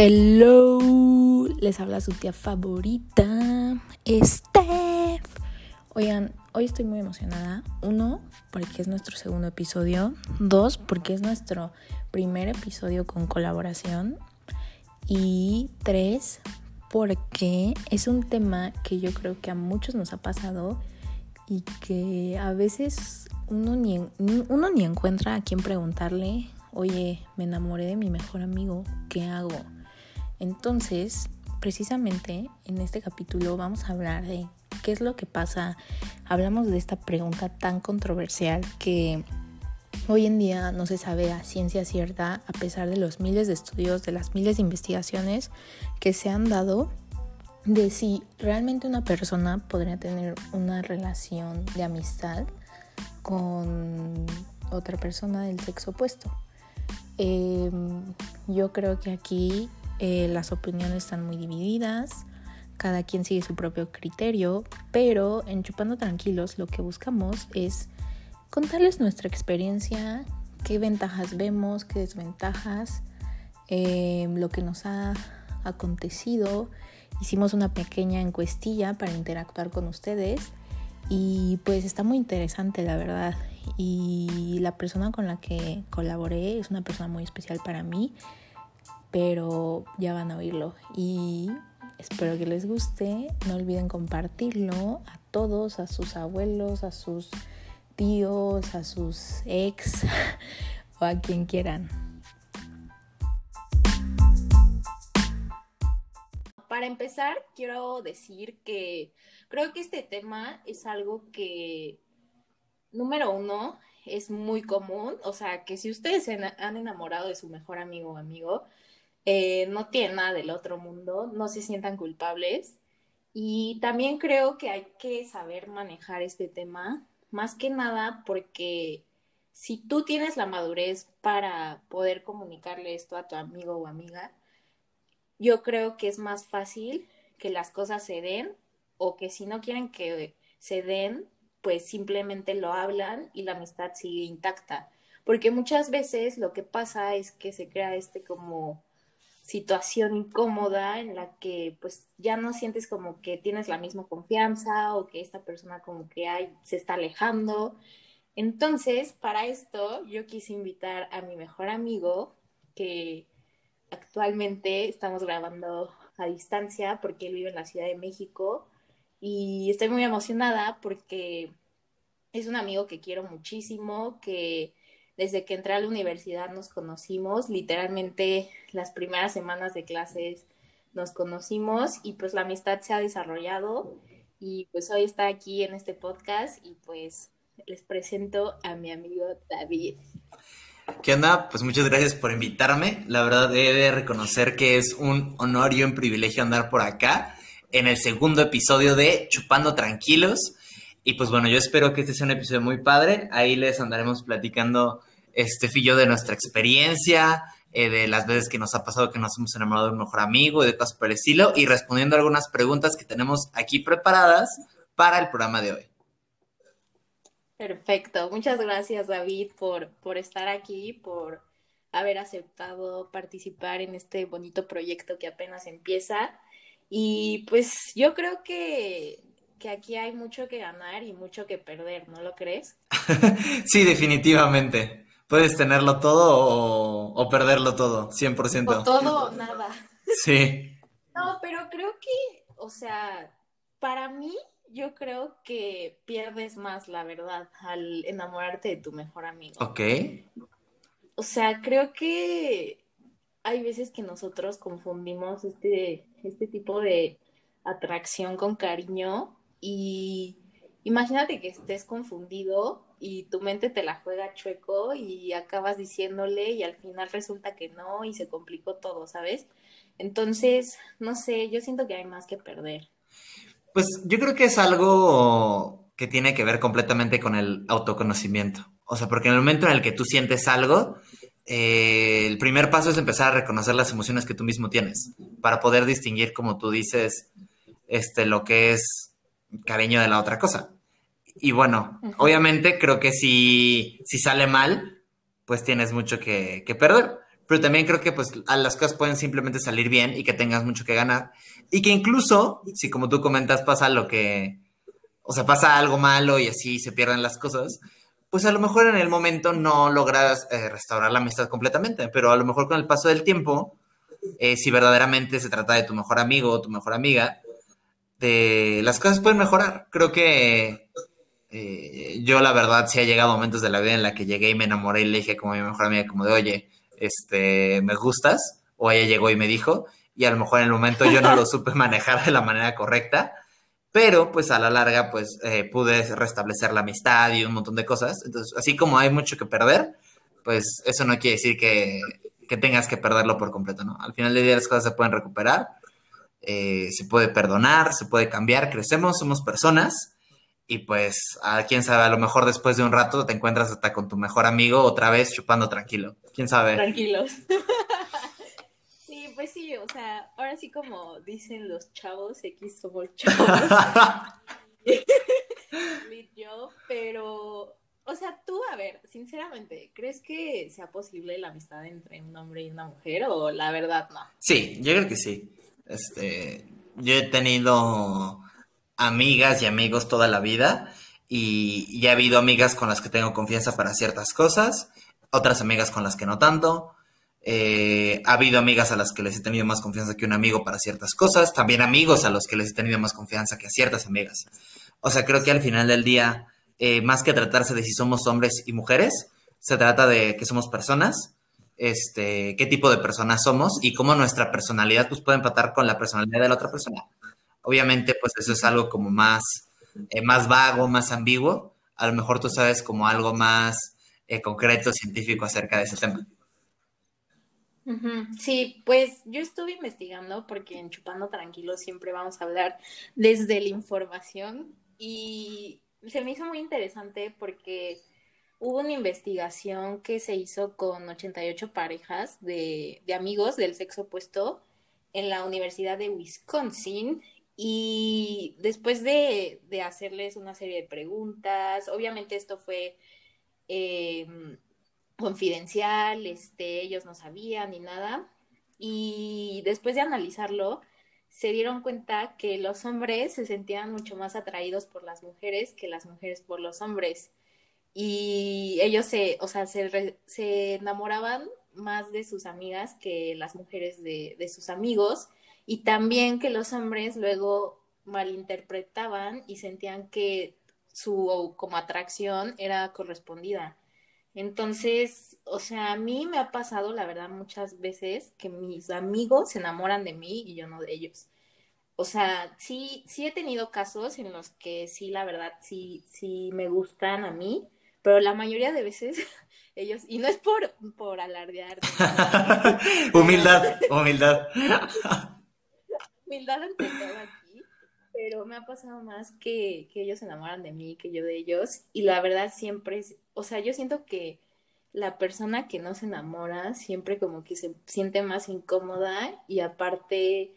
Hello, les habla su tía favorita, Steph. Oigan, hoy estoy muy emocionada. Uno, porque es nuestro segundo episodio. Dos, porque es nuestro primer episodio con colaboración. Y tres, porque es un tema que yo creo que a muchos nos ha pasado y que a veces uno ni, uno ni encuentra a quién preguntarle, oye, me enamoré de mi mejor amigo, ¿qué hago? Entonces, precisamente en este capítulo vamos a hablar de qué es lo que pasa. Hablamos de esta pregunta tan controversial que hoy en día no se sabe a ciencia cierta a pesar de los miles de estudios, de las miles de investigaciones que se han dado de si realmente una persona podría tener una relación de amistad con otra persona del sexo opuesto. Em, yo creo que aquí eh, las opiniones están muy divididas, cada quien sigue su propio criterio, pero en Chupando Tranquilos lo que buscamos es contarles nuestra experiencia, qué ventajas vemos, qué desventajas, em, lo que nos ha acontecido. Hicimos una pequeña encuestilla para interactuar con ustedes y pues está muy interesante la verdad. Y la persona con la que colaboré es una persona muy especial para mí pero ya van a oírlo y espero que les guste. No olviden compartirlo a todos, a sus abuelos, a sus tíos, a sus ex o a quien quieran. Para empezar, quiero decir que creo que este tema es algo que, número uno, es muy común. O sea, que si ustedes se han enamorado de su mejor amigo o amigo, eh, no tienen nada del otro mundo, no se sientan culpables. Y también creo que hay que saber manejar este tema, más que nada porque si tú tienes la madurez para poder comunicarle esto a tu amigo o amiga, yo creo que es más fácil que las cosas se den o que si no quieren que se den, pues simplemente lo hablan y la amistad sigue intacta. Porque muchas veces lo que pasa es que se crea este como situación incómoda en la que pues ya no sientes como que tienes la misma confianza o que esta persona como que hay, se está alejando. Entonces, para esto yo quise invitar a mi mejor amigo que actualmente estamos grabando a distancia porque él vive en la Ciudad de México y estoy muy emocionada porque es un amigo que quiero muchísimo, que desde que entré a la universidad nos conocimos, literalmente las primeras semanas de clases nos conocimos y pues la amistad se ha desarrollado y pues hoy está aquí en este podcast y pues les presento a mi amigo David. ¿Qué onda? Pues muchas gracias por invitarme. La verdad he de reconocer que es un honor y un privilegio andar por acá en el segundo episodio de Chupando Tranquilos. Y pues bueno, yo espero que este sea un episodio muy padre. Ahí les andaremos platicando este fillo de nuestra experiencia, eh, de las veces que nos ha pasado que nos hemos enamorado de un mejor amigo y de cosas por el estilo, y respondiendo algunas preguntas que tenemos aquí preparadas para el programa de hoy. Perfecto, muchas gracias David por, por estar aquí, por haber aceptado participar en este bonito proyecto que apenas empieza. Y pues yo creo que, que aquí hay mucho que ganar y mucho que perder, ¿no lo crees? sí, definitivamente puedes tenerlo todo o, perderlo todo, 100%. O todo o nada. Sí. No, pero creo que, o sea, para mí, yo creo que pierdes más, la verdad, al enamorarte de tu mejor amigo. Ok. O sea, creo que hay veces que nosotros confundimos este, este tipo de atracción con cariño y imagínate que estés confundido y tu mente te la juega chueco y acabas diciéndole y al final resulta que no y se complicó todo, ¿sabes? Entonces, no sé, yo siento que hay más que perder. Pues yo creo que es algo que tiene que ver completamente con el autoconocimiento. O sea, porque en el momento en el que tú sientes algo, eh, el primer paso es empezar a reconocer las emociones que tú mismo tienes para poder distinguir, como tú dices, este, lo que es cariño de la otra cosa. Y bueno, obviamente creo que si, si sale mal, pues tienes mucho que, perder. pero también creo que pues a las cosas pueden simplemente salir bien y que tengas mucho que ganar. Y que incluso, si como tú comentas pasa lo que, o sea, pasa algo malo y así se pierden las cosas, pues a lo mejor en el momento no logras eh, restaurar la amistad completamente, pero a lo mejor con el paso del tiempo, eh, si verdaderamente se trata de tu mejor amigo o tu mejor amiga, de, las cosas pueden mejorar. Creo que eh, yo la verdad sí ha llegado momentos de la vida en la que llegué y me enamoré y le dije como a mi mejor amiga, como de, oye, este, me gustas, o ella llegó y me dijo, y a lo mejor en el momento yo no lo supe manejar de la manera correcta, pero pues a la larga pues eh, pude restablecer la amistad y un montón de cosas. Entonces, así como hay mucho que perder, pues eso no quiere decir que, que tengas que perderlo por completo, ¿no? Al final del día las cosas se pueden recuperar, eh, se puede perdonar, se puede cambiar, crecemos, somos personas y pues a quién sabe, a lo mejor después de un rato te encuentras hasta con tu mejor amigo otra vez chupando tranquilo, quién sabe. Tranquilos. sí, pues sí, o sea, ahora sí como dicen los chavos, X somos chavos. yo, pero, o sea, tú, a ver, sinceramente, ¿crees que sea posible la amistad entre un hombre y una mujer o la verdad no? Sí, yo creo que sí. Este, yo he tenido amigas y amigos toda la vida y ya ha habido amigas con las que tengo confianza para ciertas cosas, otras amigas con las que no tanto. Eh, ha habido amigas a las que les he tenido más confianza que un amigo para ciertas cosas, también amigos a los que les he tenido más confianza que a ciertas amigas. O sea, creo que al final del día, eh, más que tratarse de si somos hombres y mujeres, se trata de que somos personas, este, qué tipo de personas somos y cómo nuestra personalidad pues, puede empatar con la personalidad de la otra persona. Obviamente, pues eso es algo como más, eh, más vago, más ambiguo. A lo mejor tú sabes como algo más eh, concreto, científico acerca de ese tema. Sí, pues yo estuve investigando porque en Chupando Tranquilo siempre vamos a hablar desde la información y se me hizo muy interesante porque hubo una investigación que se hizo con 88 parejas de, de amigos del sexo opuesto en la Universidad de Wisconsin y después de, hacerles una serie de preguntas, obviamente esto fue em, confidencial, este, ellos no sabían ni nada. Y después de analizarlo, se dieron cuenta que los hombres se sentían mucho más atraídos por las mujeres que las mujeres por los hombres. Y ellos se, o sea, se, se enamoraban más de sus amigas que las mujeres de, de sus amigos y también que los hombres luego malinterpretaban y sentían que su como atracción era correspondida. Entonces, o sea, a mí me ha pasado, la verdad, muchas veces que mis amigos se enamoran de mí y yo no de ellos. O sea, sí, sí he tenido casos en los que sí, la verdad, sí, sí me gustan a mí, pero la mayoría de veces ellos, y no es por, por alardear. humildad, humildad humildad ante todo aquí, pero me ha pasado más que, que ellos se enamoran de mí que yo de ellos. Y la verdad siempre, o sea, yo siento que la persona que no se enamora siempre como que se siente más incómoda y aparte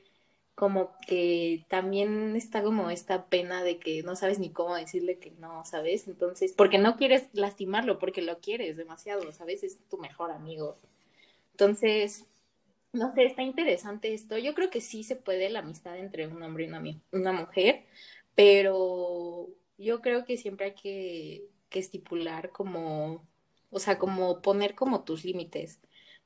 como que también está como esta pena de que no sabes ni cómo decirle que no, ¿sabes? Entonces, porque no quieres lastimarlo, porque lo quieres demasiado, ¿sabes? Es tu mejor amigo. Entonces, no sé, está interesante esto. Yo creo que sí se puede la amistad entre un hombre y una, una mujer, pero yo creo que siempre hay que, que estipular como, o sea, como poner como tus límites.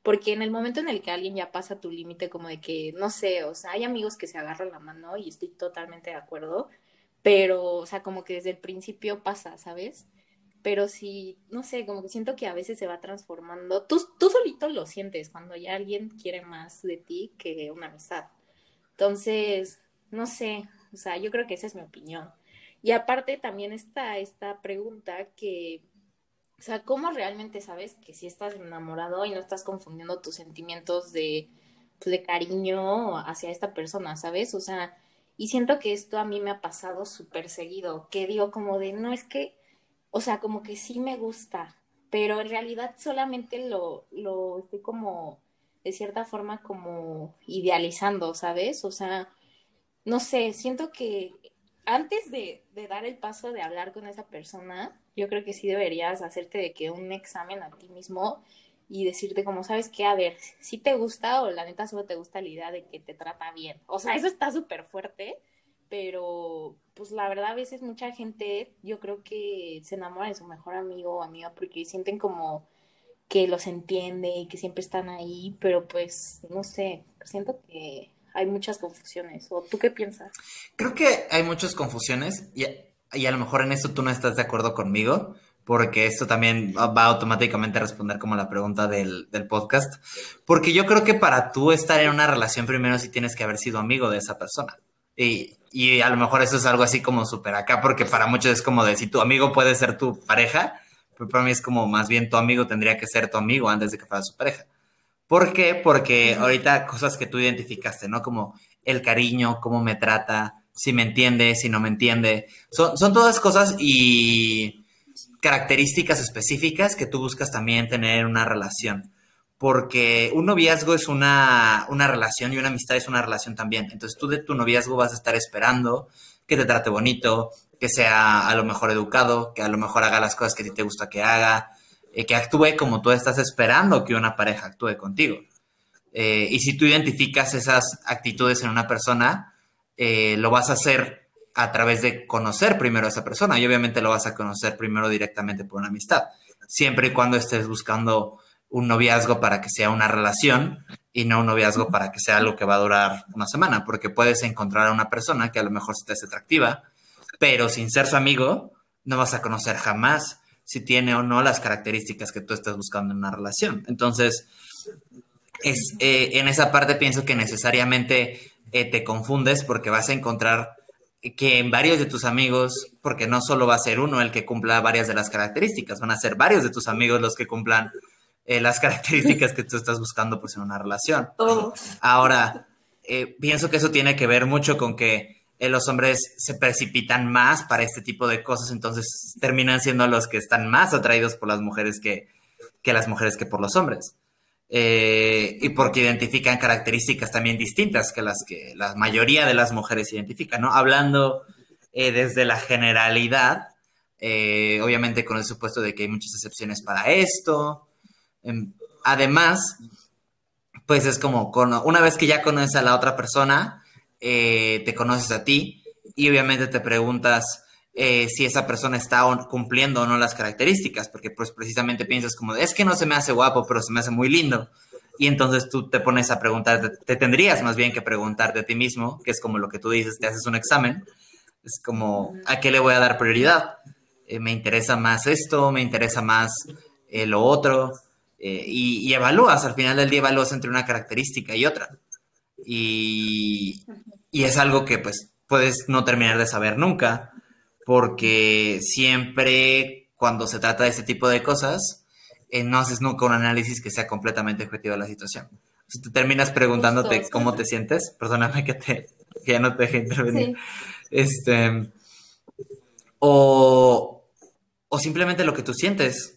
Porque en el momento en el que alguien ya pasa tu límite, como de que, no sé, o sea, hay amigos que se agarran la mano y estoy totalmente de acuerdo, pero, o sea, como que desde el principio pasa, ¿sabes? Pero sí, no sé, como que siento que a veces se va transformando. Tú, tú solito lo sientes cuando ya alguien quiere más de ti que una amistad. Entonces, no sé, o sea, yo creo que esa es mi opinión. Y aparte también está esta pregunta que, o sea, ¿cómo realmente sabes que si estás enamorado y no estás confundiendo tus sentimientos de, pues, de cariño hacia esta persona, ¿sabes? O sea, y siento que esto a mí me ha pasado súper seguido, que digo como de, no, es que o sea, como que sí me gusta, pero en realidad solamente lo, lo estoy como, de cierta forma, como idealizando, ¿sabes? O sea, no sé, siento que antes de, de, dar el paso de hablar con esa persona, yo creo que sí deberías hacerte de que un examen a ti mismo y decirte como, ¿sabes qué? A ver, si te gusta o la neta solo te gusta la idea de que te trata bien. O sea, eso está súper fuerte, pero pues la verdad a veces mucha gente yo creo que se enamora de su mejor amigo o amiga porque sienten como que los entiende y que siempre están ahí, pero pues no sé, siento que hay muchas confusiones. ¿O tú qué piensas? Creo que hay muchas confusiones y, y a lo mejor en eso tú no estás de acuerdo conmigo, porque esto también va automáticamente a responder como la pregunta del, del, podcast, porque yo creo que para tú estar en una relación primero sí tienes que haber sido amigo de esa persona. Y, y a lo mejor eso es algo así como súper acá, porque para muchos es como de si tu amigo puede ser tu pareja, pero para mí es como más bien tu amigo tendría que ser tu amigo antes de que fuera su pareja. ¿Por qué? Porque ahorita cosas que tú identificaste, ¿no? Como el cariño, cómo me trata, si me entiende, si no me entiende. Son, son todas cosas y características específicas que tú buscas también tener en una relación. Porque un noviazgo es una, una relación y una amistad es una relación también. Entonces tú de tu noviazgo vas a estar esperando que te trate bonito, que sea a lo mejor educado, que a lo mejor haga las cosas que a ti te gusta que haga, eh, que actúe como tú estás esperando que una pareja actúe contigo. Eh, y si tú identificas esas actitudes en una persona, eh, lo vas a hacer a través de conocer primero a esa persona y obviamente lo vas a conocer primero directamente por una amistad, siempre y cuando estés buscando un noviazgo para que sea una relación y no un noviazgo para que sea algo que va a durar una semana, porque puedes encontrar a una persona que a lo mejor se te hace atractiva, pero sin ser su amigo, no vas a conocer jamás si tiene o no las características que tú estás buscando en una relación. Entonces, es, eh, en esa parte pienso que necesariamente eh, te confundes porque vas a encontrar que en varios de tus amigos, porque no solo va a ser uno el que cumpla varias de las características, van a ser varios de tus amigos los que cumplan eh, las características que tú estás buscando pues en una relación. Ahora, eh, pienso que eso tiene que ver mucho con que eh, los hombres se precipitan más para este tipo de cosas, entonces terminan siendo los que están más atraídos por las mujeres que, que las mujeres que por los hombres. Eh, y porque identifican características también distintas que las que la mayoría de las mujeres identifican, ¿no? Hablando eh, desde la generalidad, eh, obviamente con el supuesto de que hay muchas excepciones para esto. Em, además, pues es como, una vez que ya conoces a la otra persona, te conoces a ti y obviamente te preguntas, eh, si esa persona está cumpliendo o no las características, porque pues precisamente piensas como, es que no se me hace guapo, pero se me hace muy lindo. Y entonces tú te pones a preguntar, te, tendrías más bien que preguntarte a ti mismo, que es como lo que tú dices, te haces un examen, es como, ¿a qué le voy a dar prioridad? Eh, ¿Me interesa más esto? ¿Me interesa más eh, lo otro? Y, y, evalúas, al final del día evalúas entre una característica y otra. Y, y es algo que pues puedes no terminar de saber nunca porque siempre cuando se trata de este tipo de cosas, eh, no haces nunca un análisis que sea completamente objetivo de la situación. Si tú terminas preguntándote cómo te sientes, perdóname que, te, que ya no te deje intervenir, este, o, o simplemente lo que tú sientes,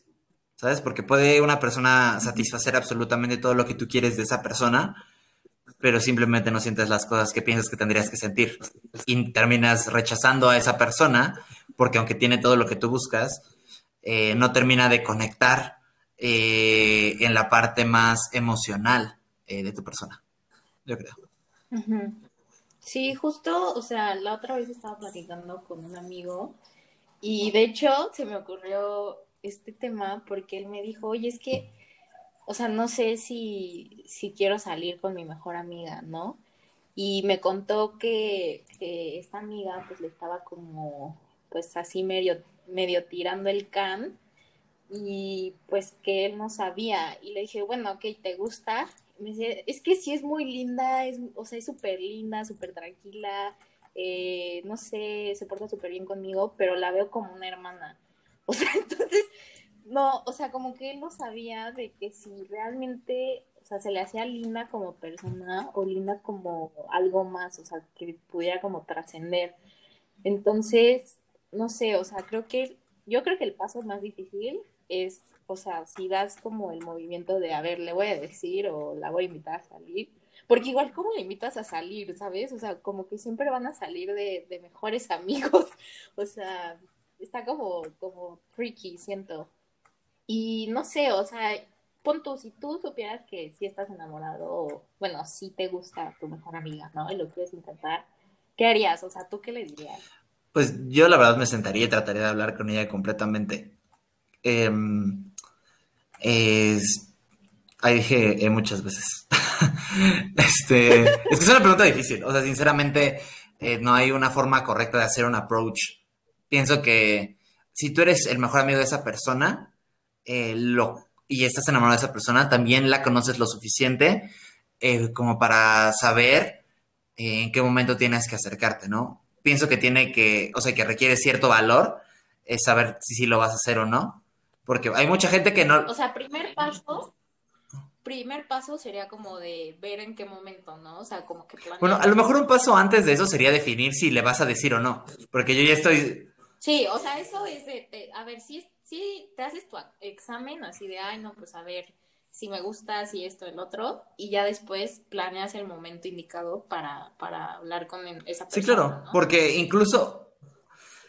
¿sabes? Porque puede una persona satisfacer absolutamente todo lo que tú quieres de esa persona, pero simplemente no sientes las cosas que piensas que tendrías que sentir. Y terminas rechazando a esa persona porque aunque tiene todo lo que tú buscas, eh, no termina de conectar eh, en la parte más emocional eh, de tu persona, yo creo. Sí, justo, o sea, la otra vez estaba platicando con un amigo y de hecho se me ocurrió este tema porque él me dijo, oye, es que o sea, no sé si, si quiero salir con mi mejor amiga, ¿no? Y me contó que, esta amiga pues le estaba como, pues así medio, medio tirando el can y pues que él no sabía. Y le dije, bueno, ok, ¿te gusta? me dice, es que sí es muy linda, es, o sea, es súper linda, súper tranquila, eh, no sé, se porta súper bien conmigo, pero la veo como una hermana. O sea, entonces no, o sea, como que él no sabía de que si realmente, o sea, se le hacía linda como persona o linda como algo más, o sea, que pudiera como trascender. Entonces, no sé, o sea, creo que, yo creo que el paso más difícil es, o sea, si das como el movimiento de, a ver, le voy a decir o la voy a invitar a salir, porque igual, ¿cómo le invitas a salir, sabes? O sea, como que siempre van a salir de, de mejores amigos, o sea, está como, como tricky, siento. Y no sé, o sea, pon si tú supieras que sí estás enamorado, bueno, sí te gusta tu mejor amiga, ¿no? Y lo quieres intentar, ¿qué harías? O sea, ¿tú qué le dirías? Pues yo la verdad me sentaría y trataría de hablar con ella completamente. Em, es, ahí dije eh, muchas veces. este, es que es una pregunta difícil. O sea, sinceramente, eh, no hay una forma correcta de hacer un approach. Pienso que si tú eres el mejor amigo de esa persona eh, lo, y estás enamorado de esa persona, también la conoces lo suficiente como para saber en qué momento tienes que acercarte, ¿no? Pienso que tiene que, o sea, que requiere cierto valor saber si, si lo vas a hacer o no. Porque hay mucha gente que no... O sea, primer paso, primer paso sería como de ver en qué momento, ¿no? O sea, como que Bueno, a lo mejor un paso antes de eso sería definir si le vas a decir o no, porque yo ya estoy... Sí, o sea, eso es de, a ver, si, si te haces tu examen así de, ay, no, pues a ver si me gusta, si esto, el otro, y ya después planeas el momento indicado para, para hablar con esa persona. Sí, claro, porque incluso,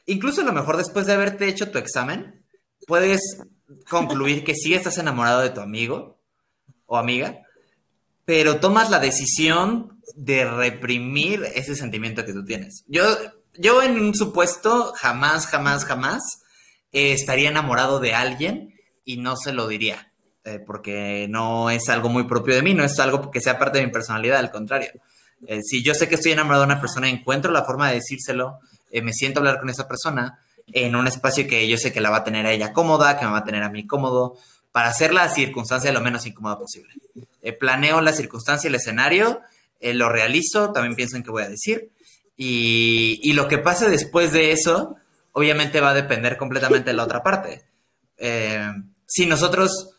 incluso a lo mejor después de haberte hecho tu examen, puedes concluir que sí estás enamorado de tu amigo o amiga, pero tomas la decisión de reprimir ese sentimiento que tú tienes. Yo, yo en un supuesto, jamás, jamás, jamás eh, estaría enamorado de alguien y no se lo diría, eh, porque no es algo muy propio de mí, no es algo que sea parte de mi personalidad, al contrario. Eh, si yo sé que estoy enamorado de una persona, encuentro la forma de decírselo, me siento a hablar con esa persona, en un espacio que yo sé que la va a tener a ella cómoda, que me va a tener a mí cómodo, para hacer la circunstancia lo menos incómoda posible. Planeo la circunstancia, el escenario, lo realizo, también pienso en qué voy a decir. Y, lo que pase después de eso, obviamente va a depender completamente de la otra parte. Eh, si nosotros,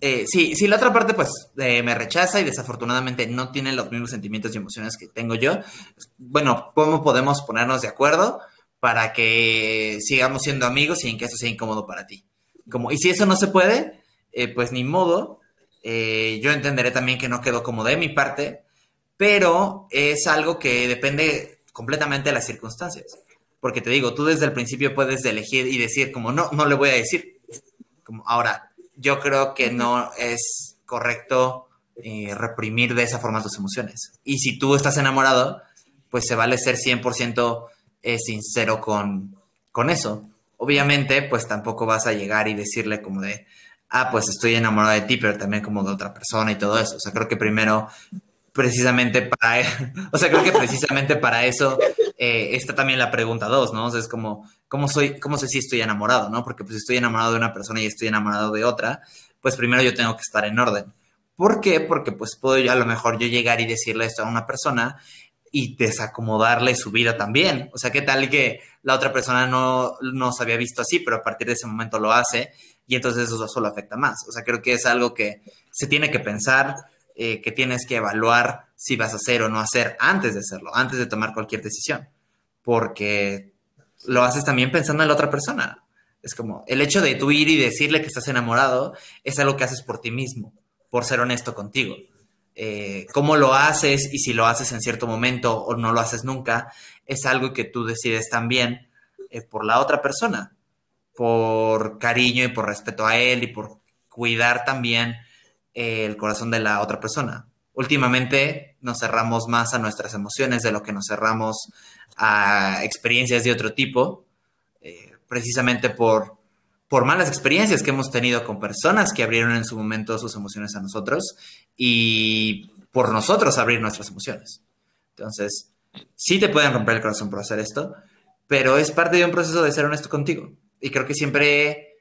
si, si, la otra parte pues me rechaza y desafortunadamente no tiene los mismos sentimientos y emociones que tengo yo, bueno, ¿cómo podemos ponernos de acuerdo? para que sigamos siendo amigos en que eso sea incómodo para ti. Como, y si eso no se puede, eh, pues ni modo. Eh, yo entenderé también que no quedó como de mi parte, pero es algo que depende completamente de las circunstancias. Porque te digo, tú desde el principio puedes elegir y decir como no, no le voy a decir. Como ahora, yo creo que no es correcto eh, reprimir de esa forma tus emociones. Y si tú estás enamorado, pues se vale ser 100% es sincero con, con eso. Obviamente, pues tampoco vas a llegar y decirle como de, ah, pues estoy enamorado de ti, pero también como de otra persona y todo eso. O sea, creo que primero, precisamente para, o sea, creo que precisamente para eso eh, está también la pregunta dos, ¿no? Es como, ¿cómo soy, cómo sé si estoy enamorado, no? Porque pues estoy enamorado de una persona y estoy enamorado de otra, pues primero yo tengo que estar en orden. ¿Por qué? Porque pues puedo yo a lo mejor yo llegar y decirle esto a una persona y desacomodarle su vida también. O sea, ¿qué tal que la otra persona no, no se había visto así, pero a partir de ese momento lo hace y entonces eso solo afecta más? O sea, creo que es algo que se tiene que pensar, eh, que tienes que evaluar si vas a hacer o no hacer antes de hacerlo, antes de tomar cualquier decisión, porque lo haces también pensando en la otra persona. Es como el hecho de tú ir y decirle que estás enamorado es algo que haces por ti mismo, por ser honesto contigo. Eh, cómo lo haces y si lo haces en cierto momento o no lo haces nunca, es algo que tú decides también eh, por la otra persona, por cariño y por respeto a él y por cuidar también el corazón de la otra persona. Últimamente nos cerramos más a nuestras emociones de lo que nos cerramos a experiencias de otro tipo, precisamente por por malas experiencias que hemos tenido con personas que abrieron en su momento sus emociones a nosotros y por nosotros abrir nuestras emociones. Entonces, sí te pueden romper el corazón por hacer esto, pero es parte de un proceso de ser honesto contigo. Y creo que siempre,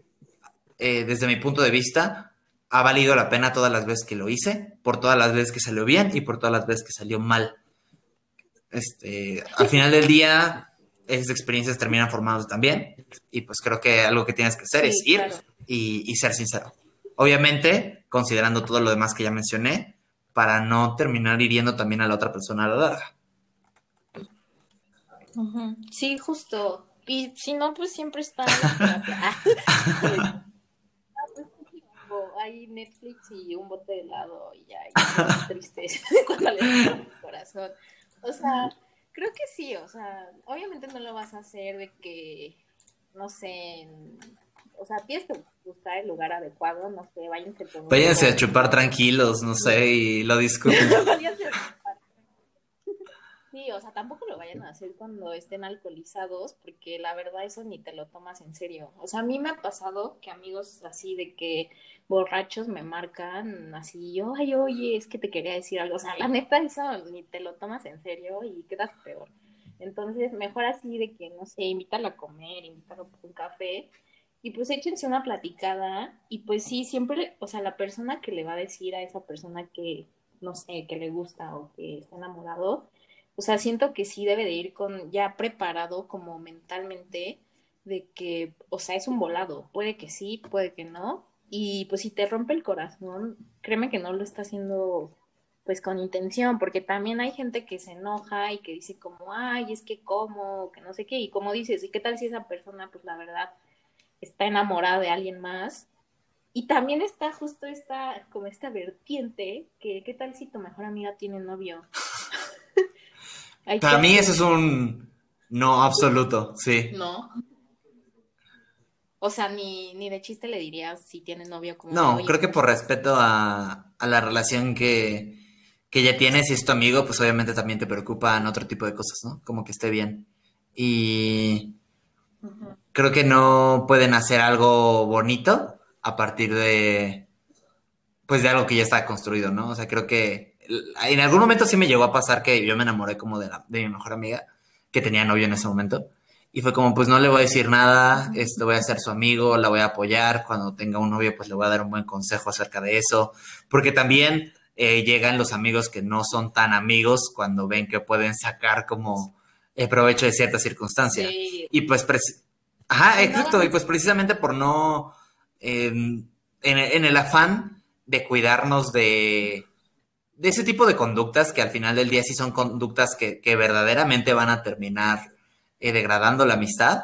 eh, desde mi punto de vista, ha valido la pena todas las veces que lo hice, por todas las veces que salió bien y por todas las veces que salió mal. Este, al final del día, esas experiencias terminan formados también. Y pues creo que algo que tienes que hacer es ir y, ser sincero. Obviamente, considerando todo lo demás que ya mencioné, para no terminar hiriendo también a la otra persona a la larga. Sí, justo. Y si no, pues siempre está. hay Netflix y un bote de helado y ya, y triste cuando le el corazón. O sea, Creo que sí, o sea, obviamente no lo vas a hacer de que, no sé, o sea, tienes que buscar el lugar adecuado, no sé, váyanse Váyanse a chupar tranquilos, no sé, y lo discuten. Sí, o sea, tampoco lo vayan a hacer cuando estén alcoholizados, porque la verdad eso ni te lo tomas en serio. O sea, a mí me ha pasado que amigos así de que borrachos me marcan así, yo, ay, oye, es que te quería decir algo. O sea, la neta eso ni te lo tomas en serio y quedas peor. Entonces, mejor así de que, no sé, invítalo a comer, invítalo a un café y pues échense una platicada y pues sí, siempre, o sea, la persona que le va a decir a esa persona que, no sé, que le gusta o que está enamorado, o sea, siento que sí debe de ir con ya preparado como mentalmente de que, o sea, es un volado, puede que sí, puede que no, y pues si te rompe el corazón, créeme que no lo está haciendo pues con intención, porque también hay gente que se enoja y que dice como, ay, es que cómo, que no sé qué, y como dices, ¿y qué tal si esa persona, pues la verdad, está enamorada de alguien más? Y también está justo esta, como esta vertiente, que qué tal si tu mejor amiga tiene novio. Para mí eso es un no absoluto, sí. No. O sea, ni, ni de chiste le dirías si tiene novio como... No, creo que por respeto a, a la relación que, que ya tienes y es tu amigo, pues obviamente también te preocupan otro tipo de cosas, ¿no? Como que esté bien. Y creo que no pueden hacer algo bonito a partir de, pues de algo que ya está construido, ¿no? O sea, creo que en algún momento sí me llegó a pasar que yo me enamoré como de, la, de mi mejor amiga, que tenía novio en ese momento. Y fue como, pues no le voy a decir nada, este, voy a ser su amigo, la voy a apoyar. Cuando tenga un novio, pues le voy a dar un buen consejo acerca de eso. Porque también eh, llegan los amigos que no son tan amigos cuando ven que pueden sacar como el provecho de ciertas circunstancias. Y pues, ajá, exacto. Y pues precisamente por no, en, en el afán de cuidarnos de, de ese tipo de conductas que al final del día sí son conductas que, verdaderamente van a terminar eh, degradando la amistad,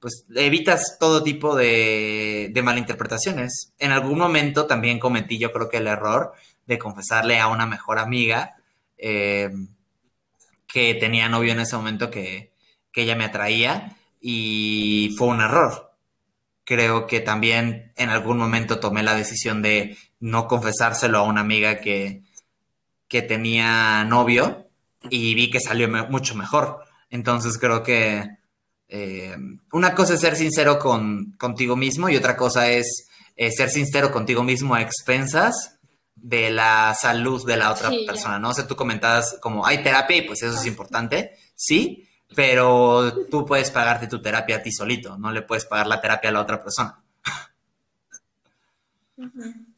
pues evitas todo tipo de, malinterpretaciones. En algún momento también cometí yo creo que el error de confesarle a una mejor amiga eh, que tenía novio en ese momento que, que ella me atraía y fue un error. Creo que también en algún momento tomé la decisión de no confesárselo a una amiga que, que tenía novio y vi que salió mucho mejor. Entonces creo que eh, una cosa es ser sincero con, contigo mismo y otra cosa es eh, ser sincero contigo mismo a expensas de la salud de la otra persona, ¿no? O sea, tú comentabas como hay terapia y pues eso es importante, sí, pero tú puedes pagarte tu terapia a ti solito, no le puedes pagar la terapia a la otra persona.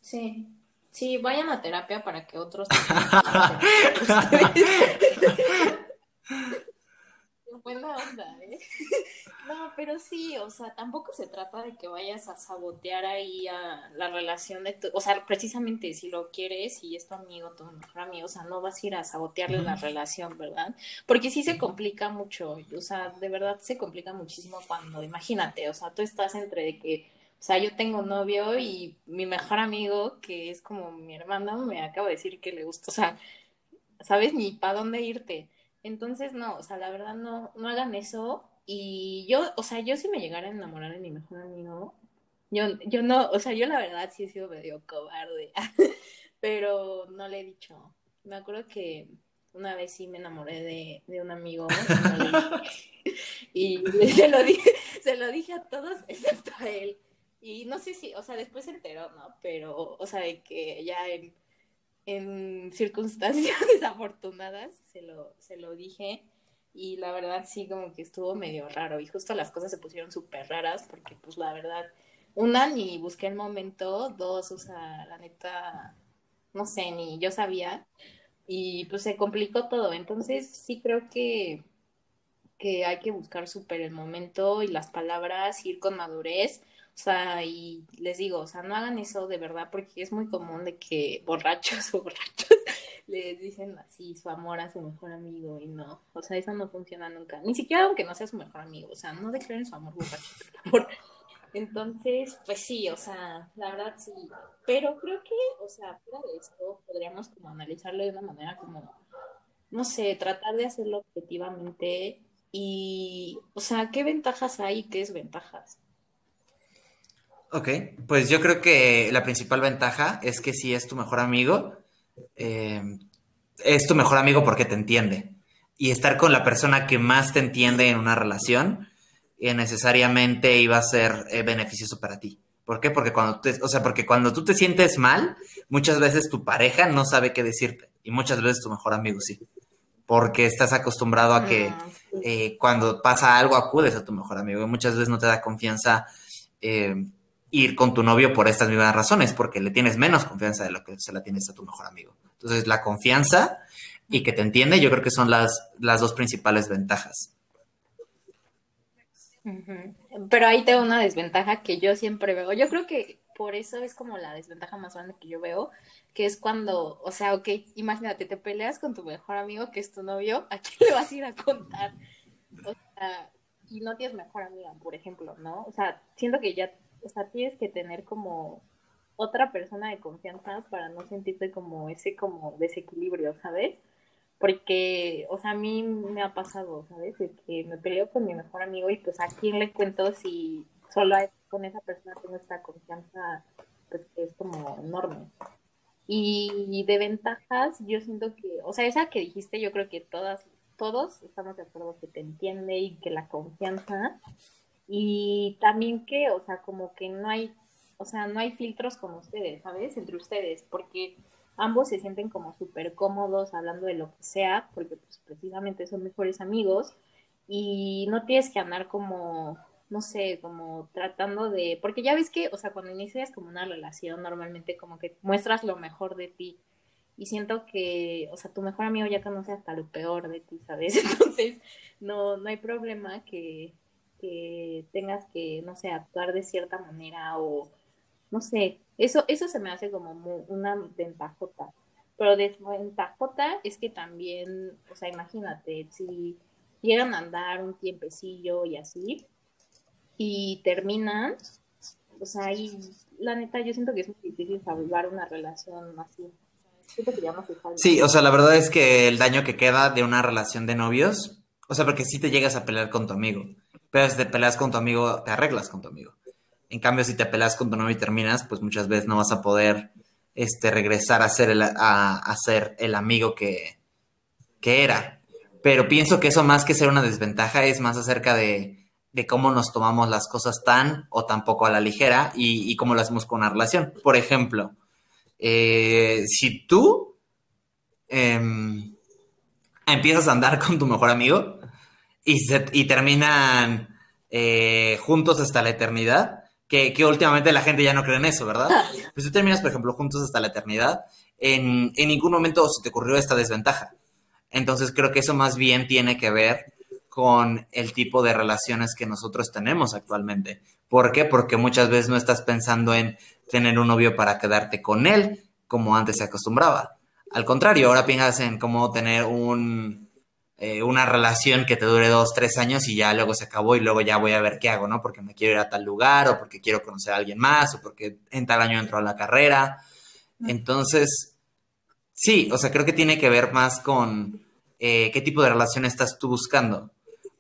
Sí. Sí, vayan a terapia para que otros. Buena onda, ¿eh? No, pero sí, o sea, tampoco se trata de que vayas a sabotear ahí a la relación de tu, o sea, precisamente si lo quieres y es tu amigo, tu mejor amigo, o sea, no vas a ir a sabotearle la relación, ¿verdad? Porque sí se complica mucho, o sea, de verdad se complica muchísimo cuando, imagínate, o sea, tú estás entre de que o sea, yo tengo novio y mi mejor amigo, que es como mi hermano, me acaba de decir que le gusta. O sea, ¿sabes ni para dónde irte? Entonces, no, o sea, la verdad no, no hagan eso. Y yo, o sea, yo si me llegara a enamorar de mi mejor amigo, yo, yo no, o sea, yo la verdad sí he sido medio cobarde, pero no le he dicho. Me acuerdo que una vez sí me enamoré de, de un amigo y se lo dije, se lo dije a todos excepto a él. Y no sé si, o sea, después se enteró, ¿no? Pero, o sea, de que ya en, en circunstancias desafortunadas se lo, se lo dije. Y la verdad sí, como que estuvo medio raro. Y justo las cosas se pusieron súper raras porque, pues, la verdad, una, ni busqué el momento. Dos, o sea, la neta, no sé, ni yo sabía. Y pues se complicó todo. Entonces sí creo que, que hay que buscar súper el momento y las palabras, ir con madurez o sea, y les digo, o sea, no hagan eso de verdad porque es muy común de que borrachos o borrachos les dicen así su amor a su mejor amigo y no, o sea, eso no funciona nunca. Ni siquiera aunque no sea su mejor amigo, o sea, no declaren su amor borracho, por Entonces, pues sí, o sea, la verdad sí. Pero creo que, o sea, fuera de esto, podríamos como analizarlo de una manera como, no sé, tratar de hacerlo objetivamente y, o sea, ¿qué ventajas hay y qué desventajas? Ok, pues yo creo que la principal ventaja es que si es tu mejor amigo, eh, es tu mejor amigo porque te entiende. Y estar con la persona que más te entiende en una relación eh, necesariamente iba a ser eh, beneficioso para ti. ¿Por qué? Porque cuando, te, o sea, porque cuando tú te sientes mal, muchas veces tu pareja no sabe qué decirte y muchas veces tu mejor amigo sí. Porque estás acostumbrado a que Ah, cuando pasa algo acudes a tu mejor amigo y muchas veces no te da confianza eh, ir con tu novio por estas mismas razones, porque le tienes menos confianza de lo que se la tienes a tu mejor amigo. Entonces, la confianza y que te entiende, yo creo que son las, las dos principales ventajas. Pero ahí tengo una desventaja que yo siempre veo. Yo creo que por eso es como la desventaja más grande que yo veo, que es cuando, o sea, ok, imagínate, te peleas con tu mejor amigo que es tu novio, ¿a quién le vas a ir a contar? O sea, y no tienes mejor amiga, por ejemplo, ¿no? O sea, siento que ya, o sea, tienes que tener como otra persona de confianza para no sentirte como ese como desequilibrio, ¿sabes? Porque, o sea, a mí me ha pasado, ¿sabes? De que me peleo con mi mejor amigo y pues a quién le cuento si solo con esa persona tengo esta confianza, pues que es como enorme. Y de ventajas, yo siento que, o sea, esa que dijiste, yo creo que todas, todos estamos de acuerdo que te entiende y que la confianza. Y también que, o sea, como que no hay, o sea, no hay filtros con ustedes, ¿sabes? Entre ustedes, porque ambos se sienten como súper cómodos hablando de lo que sea, porque pues precisamente son mejores amigos y no tienes que andar como, no sé, como tratando de, porque ya ves que, o sea, cuando inicias como una relación, normalmente como que muestras lo mejor de ti y siento que, o sea, tu mejor amigo ya conoce hasta lo peor de ti, ¿sabes? Entonces, no, no hay problema que, que tengas que, no sé, actuar de cierta manera o, no sé, eso, eso se me hace como mu- una ventajota. Pero desventajota es que también, o sea, imagínate, si llegan a andar un tiempecillo y así, y terminan, o sea, ahí, la neta, yo siento que es muy difícil salvar una relación así. Siento que ya no. Sí, o sea, la verdad es que el daño que queda de una relación de novios, o sea, porque si te llegas a pelear con tu amigo, pero si te peleas con tu amigo, te arreglas con tu amigo. En cambio, si te peleas con tu novio y terminas, pues muchas veces no vas a poder este, regresar a ser el, a, ser el amigo que, que era. Pero pienso que eso más que ser una desventaja es más acerca de, de cómo nos tomamos las cosas tan o tan poco a la ligera y, y cómo lo hacemos con una relación. Por ejemplo, eh, si tú em, empiezas a andar con tu mejor amigo y, se- y terminan eh, juntos hasta la eternidad, que, que últimamente la gente ya no cree en eso, ¿verdad? Pues tú terminas, por ejemplo, juntos hasta la eternidad, en, en ningún momento se te ocurrió esta desventaja. Entonces creo que eso más bien tiene que ver con el tipo de relaciones que nosotros tenemos actualmente. ¿Por qué? Porque muchas veces no estás pensando en tener un novio para quedarte con él, como antes se acostumbraba. Al contrario, ahora piensas en cómo tener un, eh, una relación que te dure dos, tres años y ya luego se acabó y luego ya voy a ver qué hago, ¿no? Porque me quiero ir a tal lugar o porque quiero conocer a alguien más o porque en tal año entro a la carrera. Entonces, sí, o sea, creo que tiene que ver más con eh, qué tipo de relación estás tú buscando.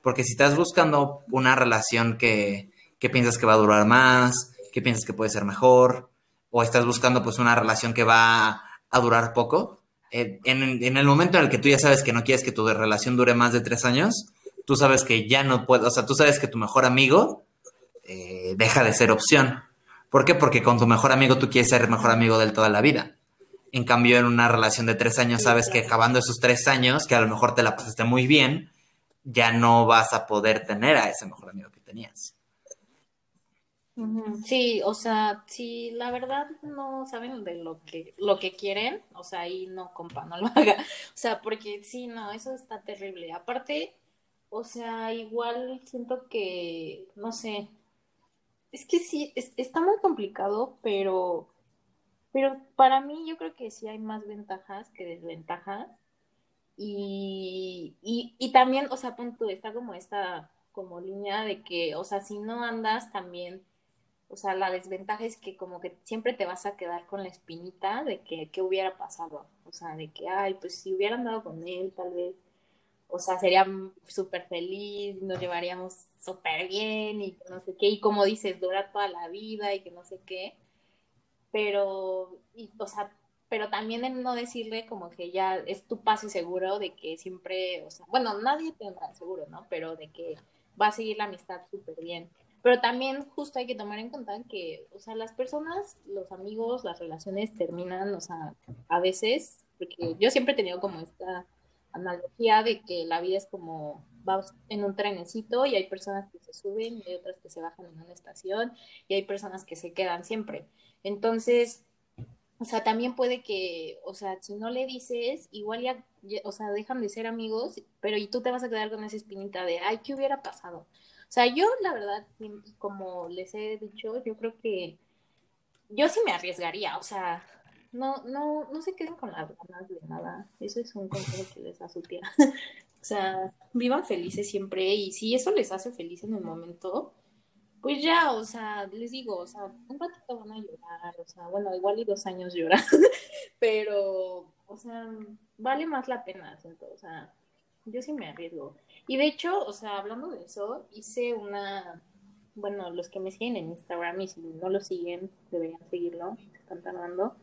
Porque si estás buscando una relación que, que piensas que va a durar más, que piensas que puede ser mejor, o estás buscando pues una relación que va a durar poco, en, en el momento en el que tú ya sabes que no quieres que tu relación dure más de tres años, tú sabes que ya no puedes, o sea, tú sabes que tu mejor amigo eh, deja de ser opción. ¿Por qué? Porque con tu mejor amigo tú quieres ser mejor amigo de toda la vida. En cambio, en una relación de tres años, sabes que acabando esos tres años, que a lo mejor te la pasaste muy bien, ya no vas a poder tener a ese mejor amigo que tenías. Sí, o sea, si la verdad no saben de lo que lo que quieren, o sea, ahí no, compa, no lo haga. O sea, porque sí, no, eso está terrible. Aparte, o sea, igual siento que, no sé, es que sí, es- está muy complicado, pero, pero para mí yo creo que sí hay más ventajas que desventajas. Y, y, y también, o sea, punto, está como esta como línea de que, o sea, si no andas también, o sea, la desventaja es que como que siempre te vas a quedar con la espinita de que qué hubiera pasado, o sea, de que, ay, pues si hubiera andado con él, tal vez, o sea, sería súper feliz, nos llevaríamos súper bien y no sé qué, y como dices, dura toda la vida y que no sé qué, pero, y, o sea, pero también en no decirle como que ya es tu paso seguro de que siempre, o sea, bueno, nadie tendrá seguro, ¿no? Pero de que va a seguir la amistad súper bien. Pero también justo hay que tomar en cuenta que, o sea, las personas, los amigos, las relaciones terminan, o sea, a veces, porque yo siempre he tenido como esta analogía de que la vida es como vas en un trenecito y hay personas que se suben y hay otras que se bajan en una estación y hay personas que se quedan siempre. Entonces, o sea, también puede que, o sea, si no le dices, igual ya, o sea, dejan de ser amigos, pero y tú te vas a quedar con esa espinita de, ay, ¿qué hubiera pasado? O sea, yo la verdad, como les he dicho, yo creo que yo sí me arriesgaría, o sea, no, no, no se queden con las ganas de nada. Eso es un consejo que les da su tía. o sea, vivan felices siempre y si eso les hace feliz en el momento, pues ya, o sea, les digo, o sea, un ratito van a llorar, o sea, bueno, igual y dos años lloran, pero, o sea, vale más la pena, siento, o sea, yo sí me arriesgo. Y de hecho, o sea, hablando de eso, hice una, bueno, los que me siguen en Instagram y si no lo siguen, deberían seguirlo, están tardando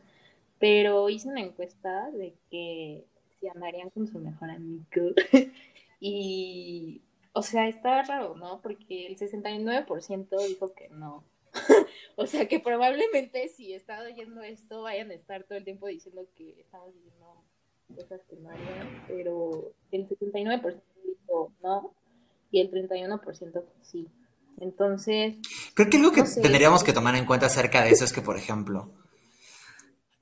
pero hice una encuesta de que si andarían con su mejor amigo. y, o sea, está raro, ¿no? Porque el 69% dijo que no. o sea, que probablemente si están oyendo esto, vayan a estar todo el tiempo diciendo que estamos diciendo cosas que no harían, pero el 69% dijo no y el 31% sí. Entonces. Creo que algo que tendríamos que tomar en cuenta acerca de eso es que, por ejemplo,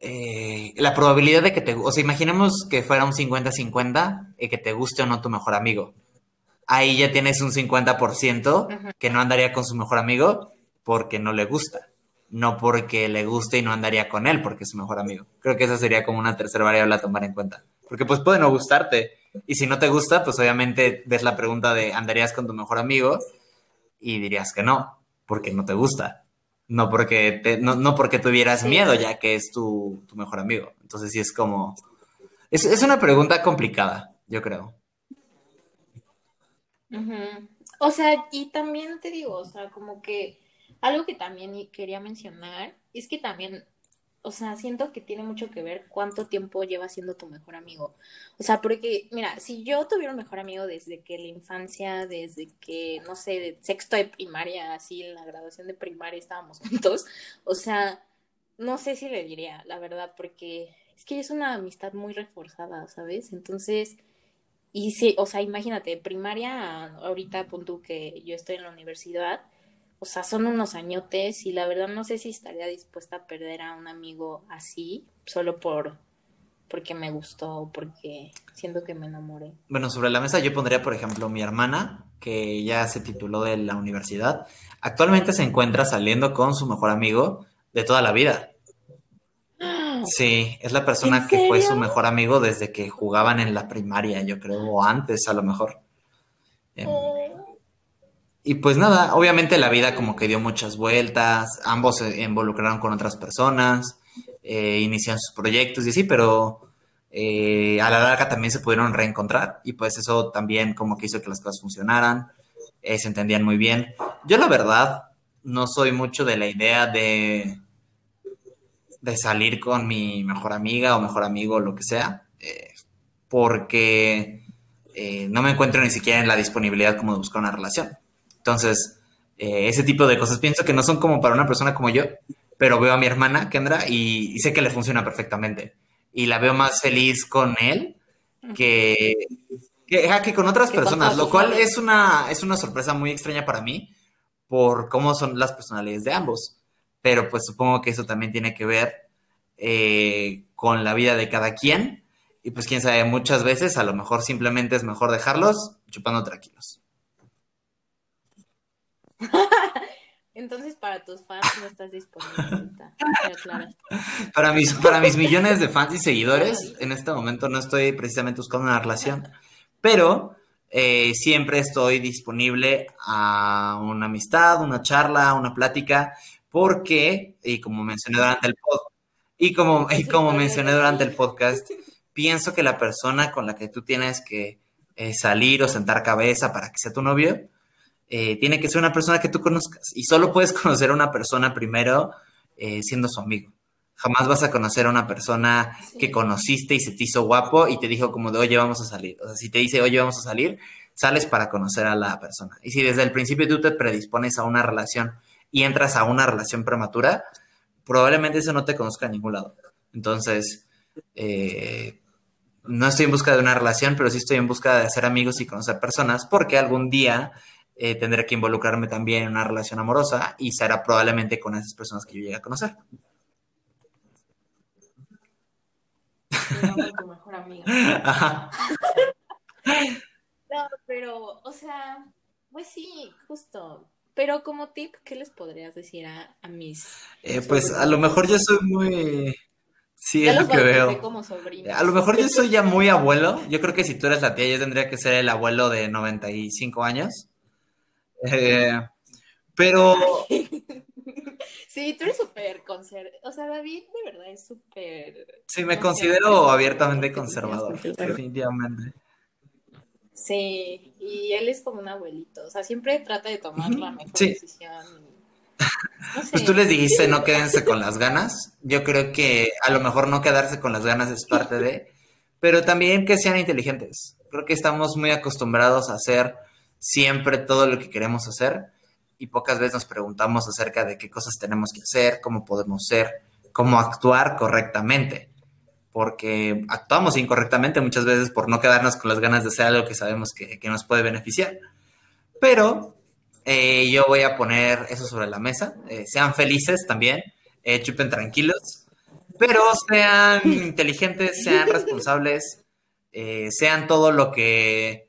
eh, la probabilidad de que te, o sea, imaginemos que fuera un 50-50 y que te guste o no tu mejor amigo. Ahí ya tienes un 50% que no andaría con su mejor amigo porque no le gusta, no porque le guste y no andaría con él porque es su mejor amigo. Creo que esa sería como una tercera variable a tomar en cuenta. Porque pues puede no gustarte y si no te gusta, pues obviamente ves la pregunta de ¿andarías con tu mejor amigo? Y dirías que no, porque no te gusta no porque, te, no, no, porque tuvieras miedo, ya que es tu, tu, mejor amigo. Entonces sí es como... Es, es una pregunta complicada, yo creo. O sea, y también te digo, o sea, como que algo que también quería mencionar es que también o sea, siento que tiene mucho que ver cuánto tiempo lleva siendo tu mejor amigo. O sea, porque, mira, si yo tuviera un mejor amigo desde que la infancia, desde que, no sé, de sexto de primaria, así en la graduación de primaria estábamos juntos, o sea, no sé si le diría, la verdad, porque es que es una amistad muy reforzada, ¿sabes? Entonces, y sí, o sea, imagínate, primaria, ahorita punto que yo estoy en la universidad, o sea, son unos añotes y la verdad no sé si estaría dispuesta a perder a un amigo así, solo por porque me gustó o porque siento que me enamoré. Bueno, sobre la mesa yo pondría, por ejemplo, mi hermana, que ya se tituló de la universidad. Actualmente se encuentra saliendo con su mejor amigo de toda la vida. Sí, es la persona que fue su mejor amigo desde que jugaban en la primaria, yo creo, o antes a lo mejor. Em, y pues nada, obviamente la vida como que dio muchas vueltas, ambos se involucraron con otras personas, eh, sus proyectos y así, pero eh, a la larga también se pudieron reencontrar y pues eso también como que hizo que las cosas funcionaran, eh, se entendían muy bien. Yo la verdad no soy mucho de la idea de, de salir con mi mejor amiga o mejor amigo o lo que sea, eh, porque no me encuentro ni siquiera en la disponibilidad como de buscar una relación. Entonces, eh, ese tipo de cosas pienso que no son como para una persona como yo, pero veo a mi hermana, Kendra, y, sé que le funciona perfectamente. Y la veo más feliz con él que, que, con otras personas, lo cual es una, es una sorpresa muy extraña para mí por cómo son las personalidades de ambos. Pero pues supongo que eso también tiene que ver eh, con la vida de cada quien. Y pues quién sabe, muchas veces a lo mejor simplemente es mejor dejarlos chupando tranquilos. Entonces, para tus fans no estás disponible Para mis, para mis millones de fans y seguidores, en este momento no estoy precisamente buscando una relación, pero eh, siempre estoy disponible a una amistad, una charla, una plática, porque, y como mencioné durante el podcast, y como, y como mencioné durante el podcast, pienso que la persona con la que tú tienes que eh, salir o sentar cabeza para que sea tu novio, eh, tiene que ser una persona que tú conozcas. Y solo puedes conocer a una persona primero eh, siendo su amigo. Jamás vas a conocer a una persona que conociste y se te hizo guapo y te dijo como de, oye, vamos a salir. O sea, si te dice, oye, vamos a salir, sales para conocer a la persona. Y si desde el principio tú te predispones a una relación y entras a una relación prematura, probablemente eso no te conozca a ningún lado. Entonces, eh, no estoy en busca de una relación, pero sí estoy en busca de hacer amigos y conocer personas, porque algún día eh, tendré que involucrarme también en una relación amorosa y será probablemente con esas personas que yo llegue a conocer. tu mejor amiga. no, pero, o sea, pues sí, justo. Pero como tip, ¿qué les podrías decir a, a mis... Eh, pues a lo mejor yo soy muy... Sí, es lo que veo. a lo mejor yo soy ya muy abuelo. Yo creo que si tú eres la tía, yo tendría que ser el abuelo de 95 años. Eh, pero... Sí, tú eres súper conservador. O sea, David de verdad es súper... Sí, me considero abiertamente conservador, definitivamente. Sí, y él es como un abuelito. O sea, siempre trata de tomar la mejor decisión. Pues tú les dijiste no quédense con las ganas. Yo creo que a lo mejor no quedarse con las ganas es parte de, pero también que sean inteligentes. Creo que estamos muy acostumbrados a hacer siempre todo lo que queremos hacer y pocas veces nos preguntamos acerca de qué cosas tenemos que hacer, cómo podemos ser, cómo actuar correctamente, porque actuamos incorrectamente muchas veces por no quedarnos con las ganas de hacer algo que sabemos que, nos puede beneficiar. Pero eh, yo voy a poner eso sobre la mesa, eh, sean felices también, eh, chupen tranquilos, pero sean inteligentes, sean responsables, sean todo lo que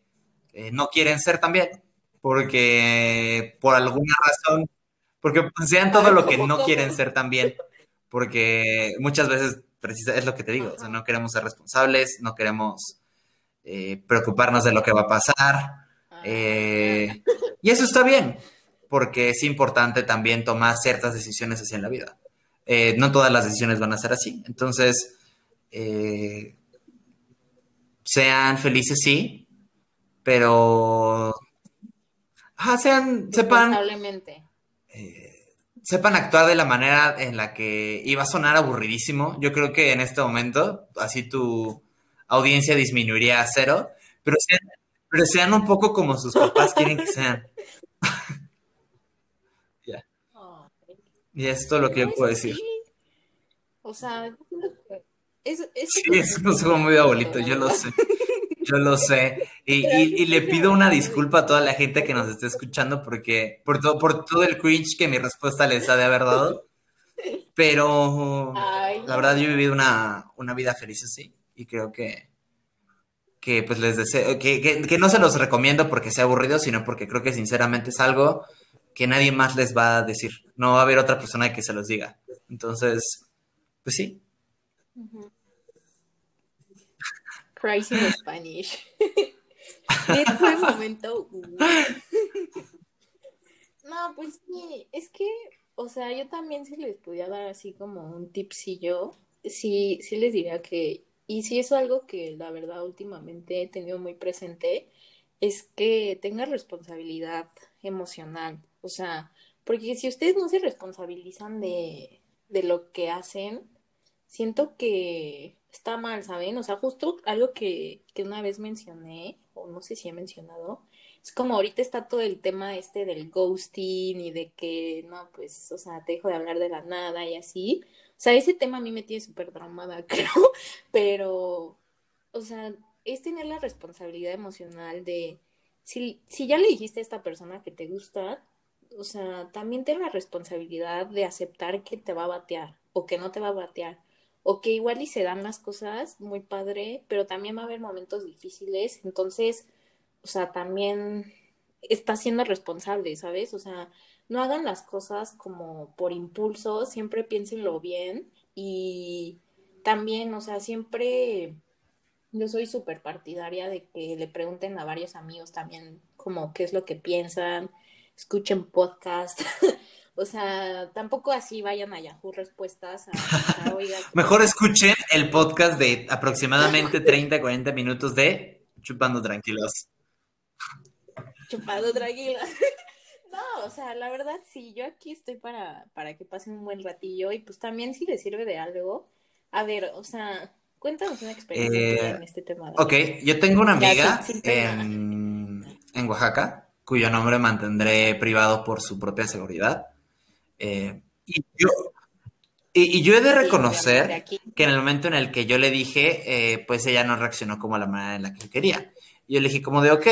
no quieren ser también porque por alguna razón, porque sean todo lo que no quieren ser también, porque muchas veces es lo que te digo, o sea, no queremos ser responsables, no queremos eh, preocuparnos de lo que va a pasar, ah. eh, y eso está bien, porque es importante también tomar ciertas decisiones así en la vida. Eh, no todas las decisiones van a ser así, entonces, sean felices, sí, pero sean, sepan. Eh, sepan actuar de la manera en la que iba a sonar aburridísimo. Yo creo que en este momento, así tu audiencia disminuiría a cero, pero sean, pero sean un poco como sus papás quieren que sean. Y esto es lo que yo puedo decir. O sea, es, es, sí, es un consejo muy abuelito, yo lo sé. Yo lo sé. Y, le pido una disculpa a toda la gente que nos esté escuchando porque por todo, por todo el cringe que mi respuesta les ha de haber dado. Pero la verdad yo he vivido una, vida feliz así y creo que, que pues les deseo, que, que, no se los recomiendo porque sea aburrido, sino porque creo que sinceramente es algo que nadie más les va a decir. No va a haber otra persona que se los diga. Entonces, pues sí. Crazy in Spanish. fue momento. no, pues sí, es que, o sea, yo también si les pudiera dar así como un tipsillo, sí, sí les diría que, y si es algo que la verdad últimamente he tenido muy presente, es que tengan responsabilidad emocional. O sea, porque si ustedes no se responsabilizan de, de lo que hacen, siento que está mal, ¿saben? O sea, justo algo que, que una vez mencioné, o no sé si he mencionado, es como ahorita está todo el tema este del ghosting y de que, no, pues, o sea, te dejo de hablar de la nada y así. O sea, ese tema a mí me tiene súper traumada, creo, pero, o sea, es tener la responsabilidad emocional de, si, si ya le dijiste a esta persona que te gusta, o sea, también ten la responsabilidad de aceptar que te va a batear o que no te va a batear o que igual y se dan las cosas muy padre, pero también va a haber momentos difíciles, entonces, o sea, también está siendo responsable, ¿sabes? O sea, no hagan las cosas como por impulso, siempre piénsenlo bien y también, o sea, siempre yo soy súper partidaria de que le pregunten a varios amigos también como qué es lo que piensan, escuchen podcast, O sea, tampoco así vayan a Yahoo Respuestas. Mejor escuchen el podcast de aproximadamente 30, 40 minutos de chupando tranquilos. Chupando tranquilos. No, o sea, la verdad sí, yo aquí estoy para, para que pasen un buen ratillo y pues también si les sirve de algo. A ver, o sea, cuéntanos una experiencia Eh, en este tema. Ok, yo tengo una amiga en, en Oaxaca, cuyo nombre mantendré privado por su propia seguridad. Eh, y, yo, y, y yo he de reconocer que en el momento en el que yo le dije, eh, pues ella no reaccionó como la manera en la que yo quería. Yo le dije como de, ok,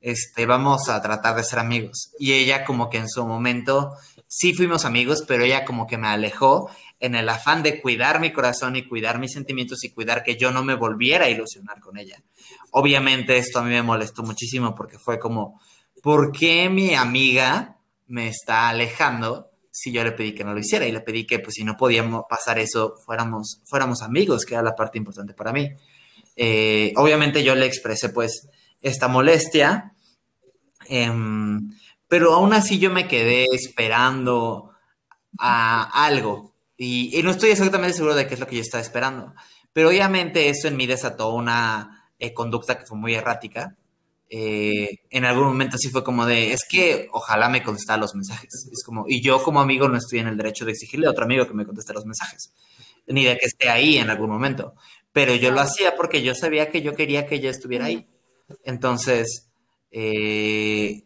este, vamos a tratar de ser amigos. Y ella como que en su momento sí fuimos amigos, pero ella como que me alejó en el afán de cuidar mi corazón y cuidar mis sentimientos y cuidar que yo no me volviera a ilusionar con ella. Obviamente esto a mí me molestó muchísimo porque fue como, ¿por qué mi amiga me está alejando si yo le pedí que no lo hiciera? Y le pedí que pues si no podíamos pasar eso, fuéramos, fuéramos amigos, que era la parte importante para mí. Eh, obviamente yo le expresé pues esta molestia, em, pero aún así yo me quedé esperando a algo y, y no estoy exactamente seguro de qué es lo que yo estaba esperando, pero obviamente eso en mí desató una eh, conducta que fue muy errática. Eh, en algún momento sí fue como de, es que ojalá me contestara los mensajes. Es como, y yo como amigo no estoy en el derecho de exigirle a otro amigo que me conteste los mensajes, ni de que esté ahí en algún momento. Pero yo lo hacía porque yo sabía que yo quería que ella estuviera ahí. Entonces, eh,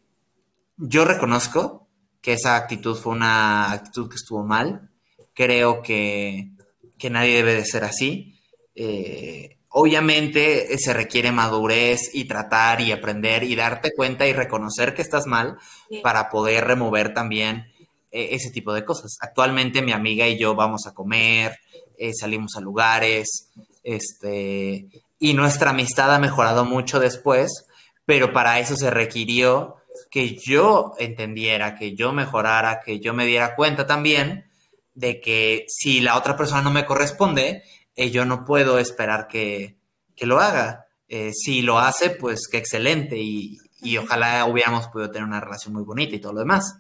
yo reconozco que esa actitud fue una actitud que estuvo mal. Creo que, que nadie debe de ser así. Eh, obviamente eh, se requiere madurez y tratar y aprender y darte cuenta y reconocer que estás mal Sí. para poder remover también eh, ese tipo de cosas. Actualmente mi amiga y yo vamos a comer, eh, salimos a lugares, este, y nuestra amistad ha mejorado mucho después, pero para eso se requirió que yo entendiera, que yo mejorara, que yo me diera cuenta también de que si la otra persona no me corresponde, eh, yo no puedo esperar que, que lo haga. Eh, si lo hace, pues qué excelente y, y ojalá hubiéramos podido tener una relación muy bonita y todo lo demás.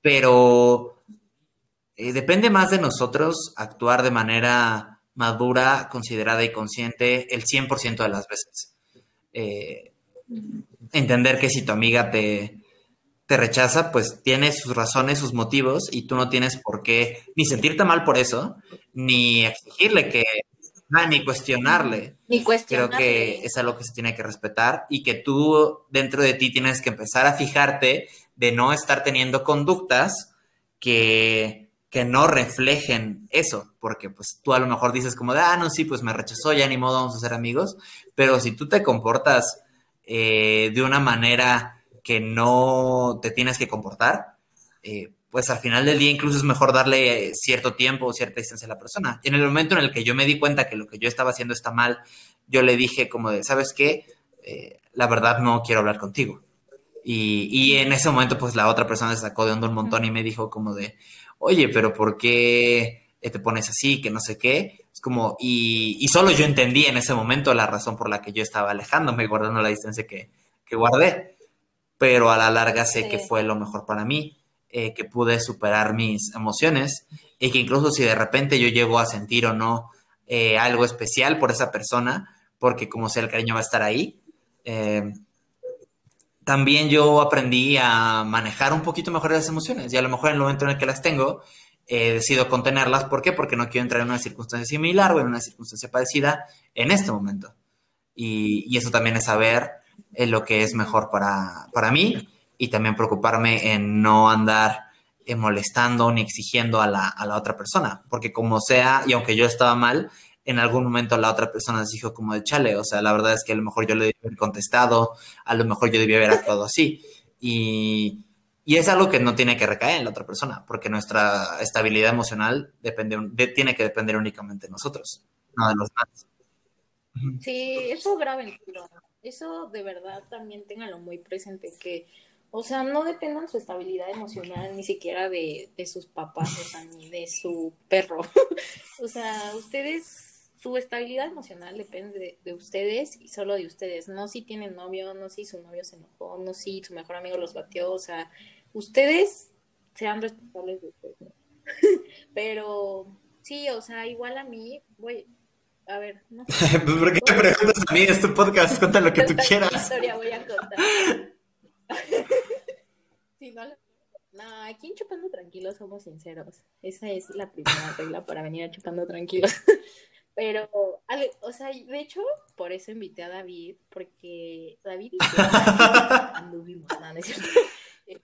Pero eh, depende más de nosotros actuar de manera madura, considerada y consciente el 100% de las veces. Eh, entender que si tu amiga te, te rechaza, pues tiene sus razones, sus motivos, y tú no tienes por qué ni sentirte mal por eso, ni exigirle que, ah, ni cuestionarle. Ni Creo cuestionarle. que es algo que se tiene que respetar y que tú dentro de ti tienes que empezar a fijarte de no estar teniendo conductas que, que no reflejen eso, porque pues tú a lo mejor dices como de, ah, no, sí, pues me rechazó, ya ni modo, vamos a ser amigos, pero si tú te comportas eh, de una manera que no te tienes que comportar, eh, pues al final del día incluso es mejor darle eh, cierto tiempo o cierta distancia a la persona. En el momento en el que yo me di cuenta que lo que yo estaba haciendo está mal, yo le dije como de, ¿sabes qué? Eh, la verdad no quiero hablar contigo. Y, y, en ese momento pues la otra persona se sacó de onda un montón y me dijo como de, oye, pero ¿por qué te pones así? Que no sé qué. Es como, y, y, solo yo entendí en ese momento la razón por la que yo estaba alejándome, guardando la distancia que, que guardé. Pero a la larga sé sí. que fue lo mejor para mí, eh, que pude superar mis emociones y que incluso si de repente yo llego a sentir o no eh, algo especial por esa persona, porque como sea el cariño va a estar ahí, eh, también yo aprendí a manejar un poquito mejor las emociones y a lo mejor en el momento en el que las tengo, eh, decido contenerlas. ¿Por qué? Porque no quiero entrar en una circunstancia similar o en una circunstancia parecida en este momento. Y, y eso también es saber eh, lo que es mejor para, para, mí y también preocuparme en no andar eh, molestando ni exigiendo a la, a la, otra persona. Porque como sea, y aunque yo estaba mal, en algún momento la otra persona les dijo como de chale, o sea, la verdad es que a lo mejor yo le debía haber contestado, a lo mejor yo debía haber actuado así. Y, y es algo que no tiene que recaer en la otra persona, porque nuestra estabilidad emocional depende, de, tiene que depender únicamente de nosotros, no de los demás. Sí, eso grave, eso de verdad también ténganlo muy presente, que, o sea, no dependan su estabilidad emocional ni siquiera de, de sus papás, o sea, ni de su perro. o sea, ustedes, su estabilidad emocional depende de, de, ustedes y solo de ustedes, no si tienen novio, no si su novio se enojó, no si su mejor amigo los batió, o sea, ustedes sean responsables de ustedes. Pero sí, o sea, igual a mí, voy, a ver, no sé. Pues, ¿Por qué me preguntas a mí? Es tu podcast, cuenta lo que tú ¿Qué quieras. historia voy a contar? Sí, no, no, aquí en Chupando Tranquilos somos sinceros. Esa es la primera regla para venir a Chupando Tranquilos. Pero, o sea, de hecho, por eso invité a David, porque David y yo anduvimos, no, no es cierto. Eh,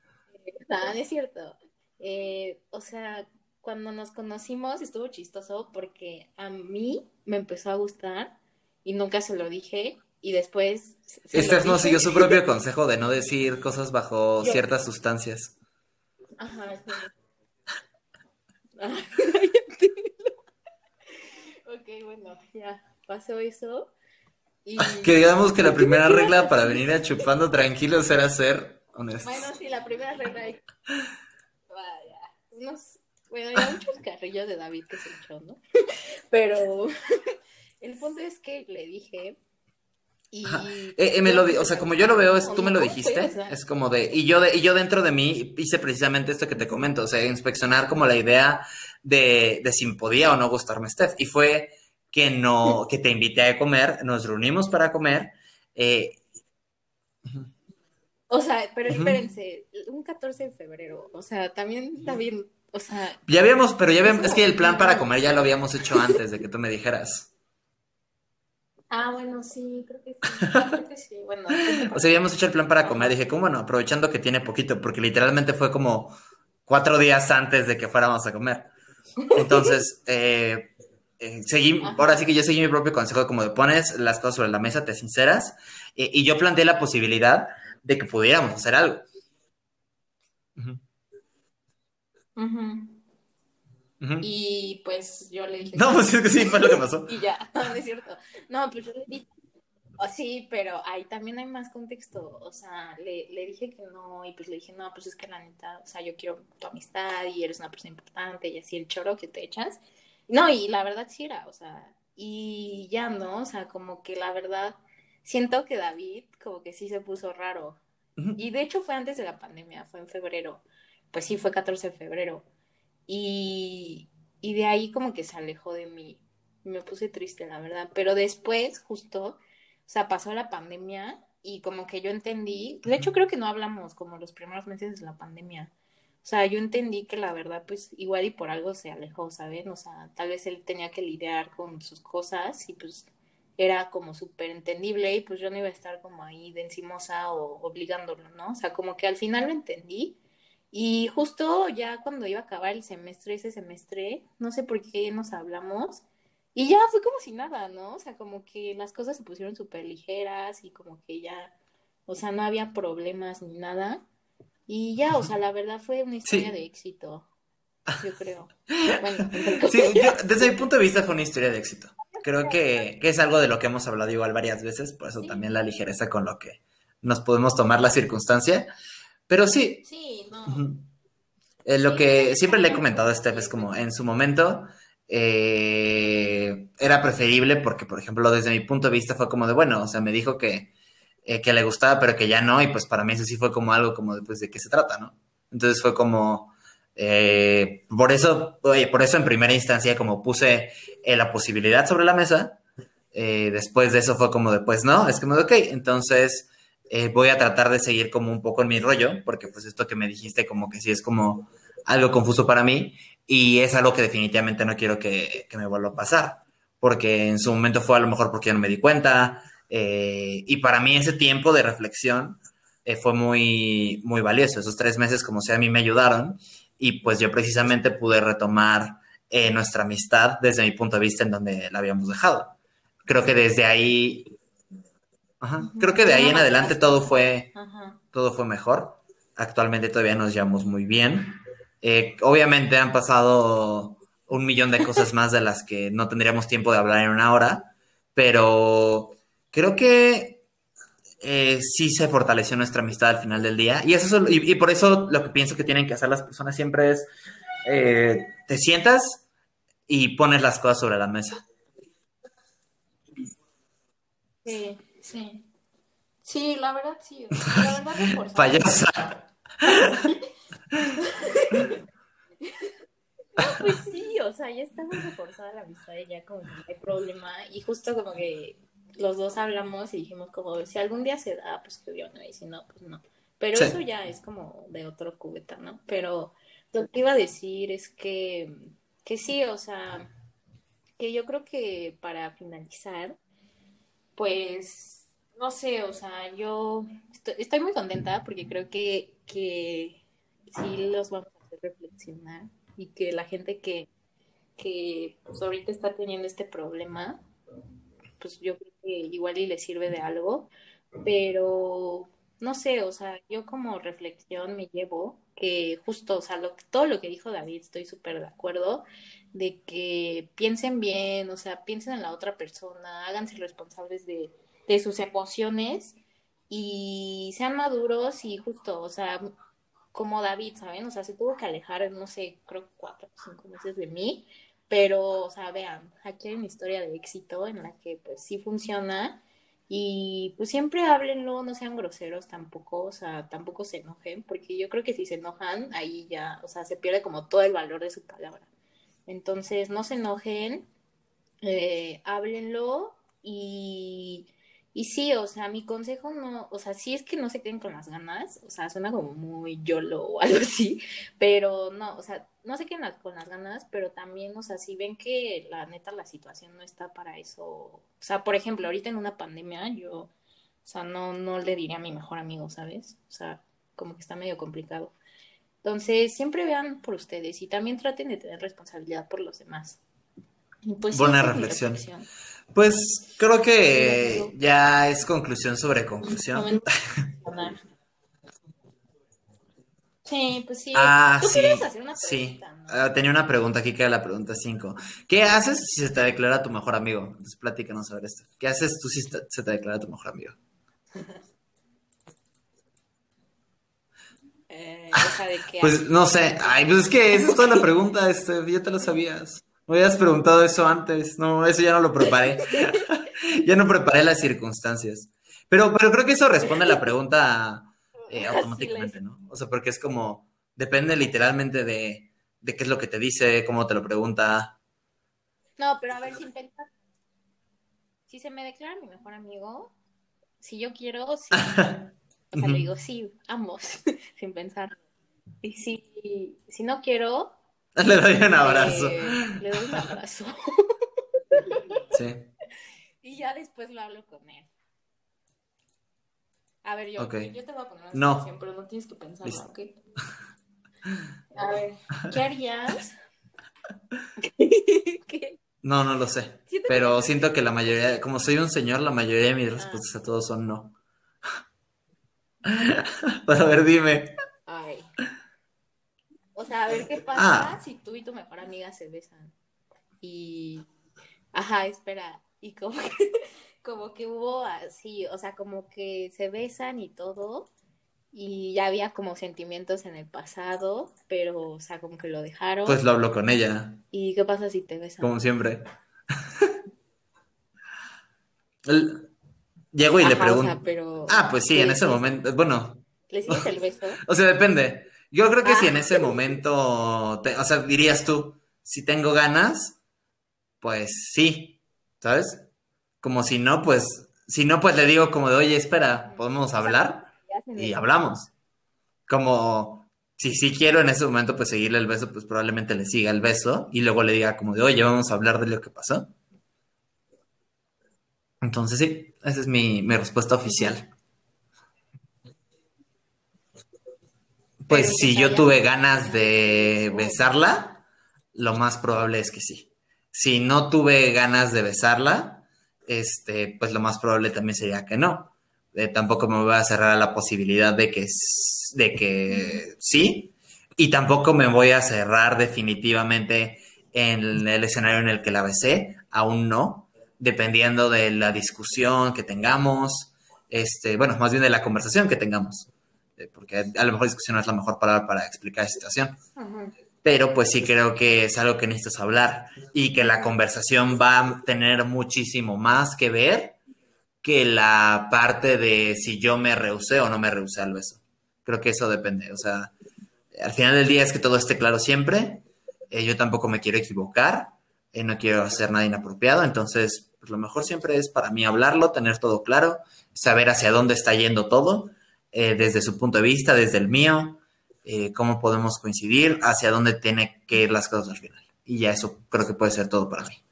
No, no es cierto. Eh, o sea, cuando nos conocimos estuvo chistoso porque a mí me empezó a gustar y nunca se lo dije y después... Steph no siguió su propio consejo de no decir cosas bajo Yo- ciertas sustancias. Ajá, sí. Ay, ok, bueno, ya pasó eso. Y... Que digamos que la primera regla para venir a chupando tranquilos era ser honestos. Bueno, sí, la primera regla. Vaya, unos... Bueno, hay muchos carrillos de David que se echó, ¿no? Pero el punto es que le dije y... Eh, eh, me lo o sea, como yo lo veo, es, tú me lo dijiste, es como de, y yo de, y yo dentro de mí hice precisamente esto que te comento, o sea, inspeccionar como la idea de, de si podía o no gustarme Steph, y fue que no, que te invité a comer, nos reunimos para comer, eh, O sea, pero espérense, un 14 de febrero, o sea, también bien, o sea, ya habíamos, pero ya habíamos, es que el plan para comer ya lo habíamos hecho antes de que tú me dijeras, ah, bueno, sí, creo que sí, creo que sí, bueno, o sea, habíamos hecho el plan para comer, dije, como bueno, aprovechando que tiene poquito, porque literalmente fue como cuatro días antes de que fuéramos a comer. Entonces, eh, eh, seguí, Ajá. ahora sí que yo seguí mi propio consejo, como de pones las cosas sobre la mesa, te sinceras, eh, y yo planteé la posibilidad de que pudiéramos hacer algo. Ujú. Y pues yo le dije. No, pues es que sí, fue lo que pasó. Y ya, no es cierto. No, pues yo le dije. oh, sí, pero ahí también hay más contexto. O sea, le, le dije que no, y pues le dije, no, pues es que la neta, o sea, yo quiero tu amistad y eres una persona importante y así el choro que te echas. No, y la verdad sí era, o sea, y ya no, o sea, como que la verdad, siento que David como que sí se puso raro. Y de hecho fue antes de la pandemia, fue en febrero. Pues sí, fue 14 de febrero. Y, y de ahí como que se alejó de mí. Me puse triste, la verdad. Pero después, justo, o sea, pasó la pandemia y como que yo entendí, de hecho creo que no hablamos como los primeros meses de la pandemia. O sea, yo entendí que la verdad, pues igual y por algo se alejó, ¿saben? O sea, tal vez él tenía que lidiar con sus cosas y pues era como súper entendible y pues yo no iba a estar como ahí de encimosa o obligándolo, ¿no? O sea, como que al final lo entendí y justo ya cuando iba a acabar el semestre, ese semestre, no sé por qué nos hablamos y ya fue como si nada, ¿no? O sea, como que las cosas se pusieron súper ligeras y como que ya, o sea, no había problemas ni nada. Y ya, o sea, la verdad fue una historia Sí. de éxito, yo creo. Bueno, Sí, yo- desde mi punto de vista fue una historia de éxito. Creo que, que es algo de lo que hemos hablado igual varias veces, por eso Sí. también la ligereza con lo que nos podemos tomar la circunstancia. Pero sí, Sí, no. Eh, lo que siempre le he comentado a Steph es como en su momento eh, era preferible porque, por ejemplo, desde mi punto de vista fue como de, bueno, o sea, me dijo que, eh, que le gustaba, pero que ya no, y pues para mí eso sí fue como algo como de, pues, de qué se trata, ¿no? Entonces fue como, eh, por eso, oye, por eso en primera instancia como puse la posibilidad sobre la mesa, después de eso fue como de, pues no, es como de, ok, entonces eh, voy a tratar de seguir como un poco en mi rollo, porque pues esto que me dijiste como que sí es como algo confuso para mí y es algo que definitivamente no quiero que, me vuelva a pasar, porque en su momento fue a lo mejor porque no me di cuenta eh, y para mí ese tiempo de reflexión eh, fue muy, muy valioso, esos tres meses como sea a mí me ayudaron y pues yo precisamente pude retomar nuestra amistad desde mi punto de vista en donde la habíamos dejado. Creo que desde ahí, ajá, creo que de ahí en adelante todo fue, Ajá. todo fue mejor. Actualmente todavía nos llevamos muy bien. Eh, obviamente han pasado un millón de cosas más de las que no tendríamos tiempo de hablar en una hora, pero creo que eh, sí se fortaleció nuestra amistad al final del día. Y, eso, es- y, y por eso lo que pienso que tienen que hacer las personas siempre es, eh, te sientas y pones las cosas sobre la mesa. Sí, sí. Sí, la verdad sí. La verdad. Payasa. pues sí, o sea, ya está muy reforzada la amistad y ya como que no hay problema. Y justo como que los dos hablamos y dijimos como, si algún día se da, pues que yo no, y si no, pues no. Pero Sí. eso ya es como de otro cubeta, ¿no? Pero lo que iba a decir es que, que sí, o sea, que yo creo que para finalizar, pues, no sé, o sea, yo estoy, estoy muy contenta porque creo que, que sí los vamos a hacer reflexionar y que la gente que, que pues, ahorita está teniendo este problema, pues yo creo que igual y le sirve de algo, pero no sé, o sea, yo como reflexión me llevo que justo, o sea, lo, todo lo que dijo David, estoy súper de acuerdo, de que piensen bien, o sea, piensen en la otra persona, háganse responsables de, de sus emociones y sean maduros y justo, o sea, como David, ¿saben? O sea, se tuvo que alejar, no sé, creo cuatro o cinco meses de mí, pero, o sea, vean, aquí hay una historia de éxito en la que pues sí funciona y pues siempre háblenlo, no sean groseros tampoco, o sea, tampoco se enojen, porque yo creo que si se enojan, ahí ya, o sea, se pierde como todo el valor de su palabra. Entonces, no se enojen, eh, háblenlo y, y sí, o sea, mi consejo no, o sea, sí es que no se queden con las ganas, o sea, suena como muy YOLO o algo así, pero no, o sea, no se queden con las ganas, pero también, o sea, si ven que la neta la situación no está para eso, o sea, por ejemplo, ahorita en una pandemia yo, o sea, no, no le diría a mi mejor amigo, ¿sabes? O sea, como que está medio complicado. Entonces, siempre vean por ustedes y también traten de tener responsabilidad por los demás. Pues Buena mi reflexión. Pues creo que ya es conclusión sobre conclusión. Sí, pues sí. Ah, Tú sí, querías hacer una sí. pregunta, ¿no? Ah, tenía una pregunta aquí que era la pregunta 5. ¿Qué haces si se te declara tu mejor amigo? Entonces platícanos sobre esto. ¿Qué haces tú si se te declara tu mejor amigo? Eh, o sea, de qué Pues no sé. Ay, pues es que esa es toda la pregunta. Este, ya te lo sabías. Me habías preguntado eso antes. No, eso ya no lo preparé. ya no preparé las circunstancias. Pero, pero creo que eso responde a la pregunta eh, automáticamente, ¿no? O sea, porque es como, depende literalmente de, de qué es lo que te dice, cómo te lo pregunta. No, pero a ver, sin pensar. Si se me declara mi mejor amigo, si yo quiero, sí. O sea, le digo sí, ambos, sin pensar. Y si, si no quiero, Le doy un abrazo. eh, le doy un abrazo. Sí. Y ya después lo hablo con él. A ver, yo, te voy a poner una No. situación, pero no tienes que Listo. ¿ok? A ver, ¿qué harías? ¿Qué? No, no lo sé. Siento Pero siento que la mayoría, como soy un señor, la mayoría de mis Ah. respuestas a todos son no. Pero a ver, dime. O sea, a ver qué pasa Ah. si tú y tu mejor amiga se besan. Y. Ajá, espera. Y como que, como que hubo así, o sea, como que se besan y todo. Y ya había como sentimientos en el pasado, pero, o sea, como que lo dejaron. Pues lo hablo con ella, ¿Y qué pasa si te besan? como siempre. El- Llego y le Ajá, o pregunto. sea, pero. Ah, pues sí, ¿le en ese momento. Bueno, ¿Le sigues el beso? o sea, depende. Yo creo que si Ah. en ese momento, te- o sea, dirías tú, si tengo ganas, pues sí, ¿sabes? Como si no, pues, si no, pues le digo como de, oye, espera, ¿podemos hablar? Y hablamos. Como si sí quiero en ese momento pues seguirle el beso, pues probablemente le siga el beso y luego le diga como de, oye, vamos a hablar de lo que pasó. Entonces sí, esa es mi, mi respuesta oficial. Pues Pero si yo tuve ganas de besarla, lo más probable es que sí. Si no tuve ganas de besarla, este, pues lo más probable también sería que no. Eh, tampoco me voy a cerrar a la posibilidad de que, de que sí. Y tampoco me voy a cerrar definitivamente en el escenario en el que la besé. Aún no. Dependiendo de la discusión que tengamos. Este, bueno, más bien de la conversación que tengamos. Eh, Porque a lo mejor discusión no es la mejor palabra para explicar la situación. Ajá. pero pues sí creo que es algo que necesitas hablar y que la conversación va a tener muchísimo más que ver que la parte de si yo me rehusé o no me rehusé al beso. Creo que eso depende, o sea, al final del día es que todo esté claro siempre. Eh, yo tampoco me quiero equivocar, eh, no quiero hacer nada inapropiado, entonces pues lo mejor siempre es para mí hablarlo, tener todo claro, saber hacia dónde está yendo todo, eh, desde su punto de vista, desde el mío, cómo podemos coincidir, hacia dónde tiene que ir las cosas al final. Y ya eso creo que puede ser todo para mí.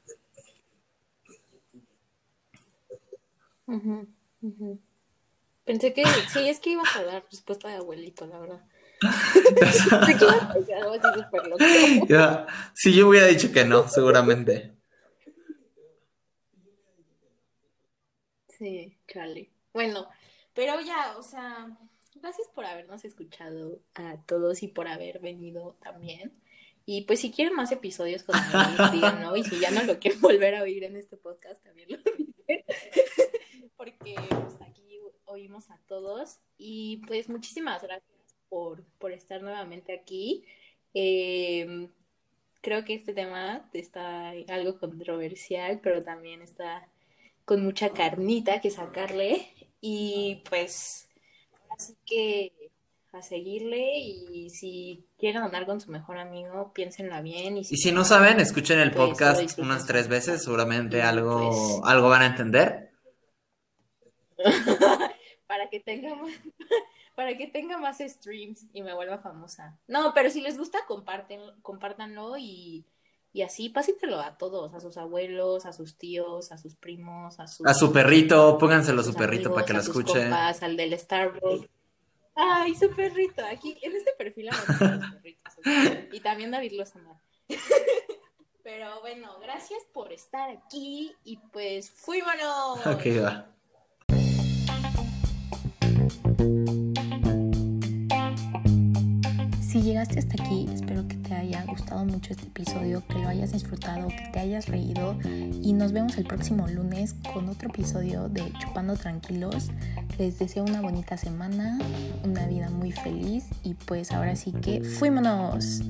Pensé que sí, es que ibas a dar respuesta de abuelito, la verdad. Sí, yo hubiera dicho que no, seguramente. Sí, chale. Bueno, pero ya, o sea, gracias por habernos escuchado a todos y por haber venido también. Y pues si quieren más episodios con díganlo. Y si ya no lo quieren volver a oír en este podcast, también lo dicen. Porque pues, aquí oímos a todos. Y pues muchísimas gracias por, estar nuevamente aquí. Em, creo que este tema está algo controversial, pero también está con mucha carnita que sacarle. Y pues, así que a seguirle y si quieren andar con su mejor amigo, piénsenla bien. Y si, no saben, escuchen el pues, podcast unas tres veces, seguramente algo, pues algo van a entender. para que tengamos para que tenga más streams y me vuelva famosa. No, pero si les gusta, comparten, compártanlo y, así pásitelo a todos, a sus abuelos, a sus tíos, a sus primos, a su... A su perrito, pónganselo a su perrito para que lo escuche. al del Starbucks. Ay, su perrito, aquí en este perfil los perritos. Y también David los ama. Pero bueno, gracias por estar aquí y pues fuímonos. Ok, va. Si llegaste hasta aquí, espero que te haya gustado mucho este episodio, que lo hayas disfrutado, que te hayas reído y nos vemos el próximo lunes con otro episodio de Chupando Tranquilos. Les deseo una bonita semana, una vida muy feliz y pues ahora sí que fuímonos.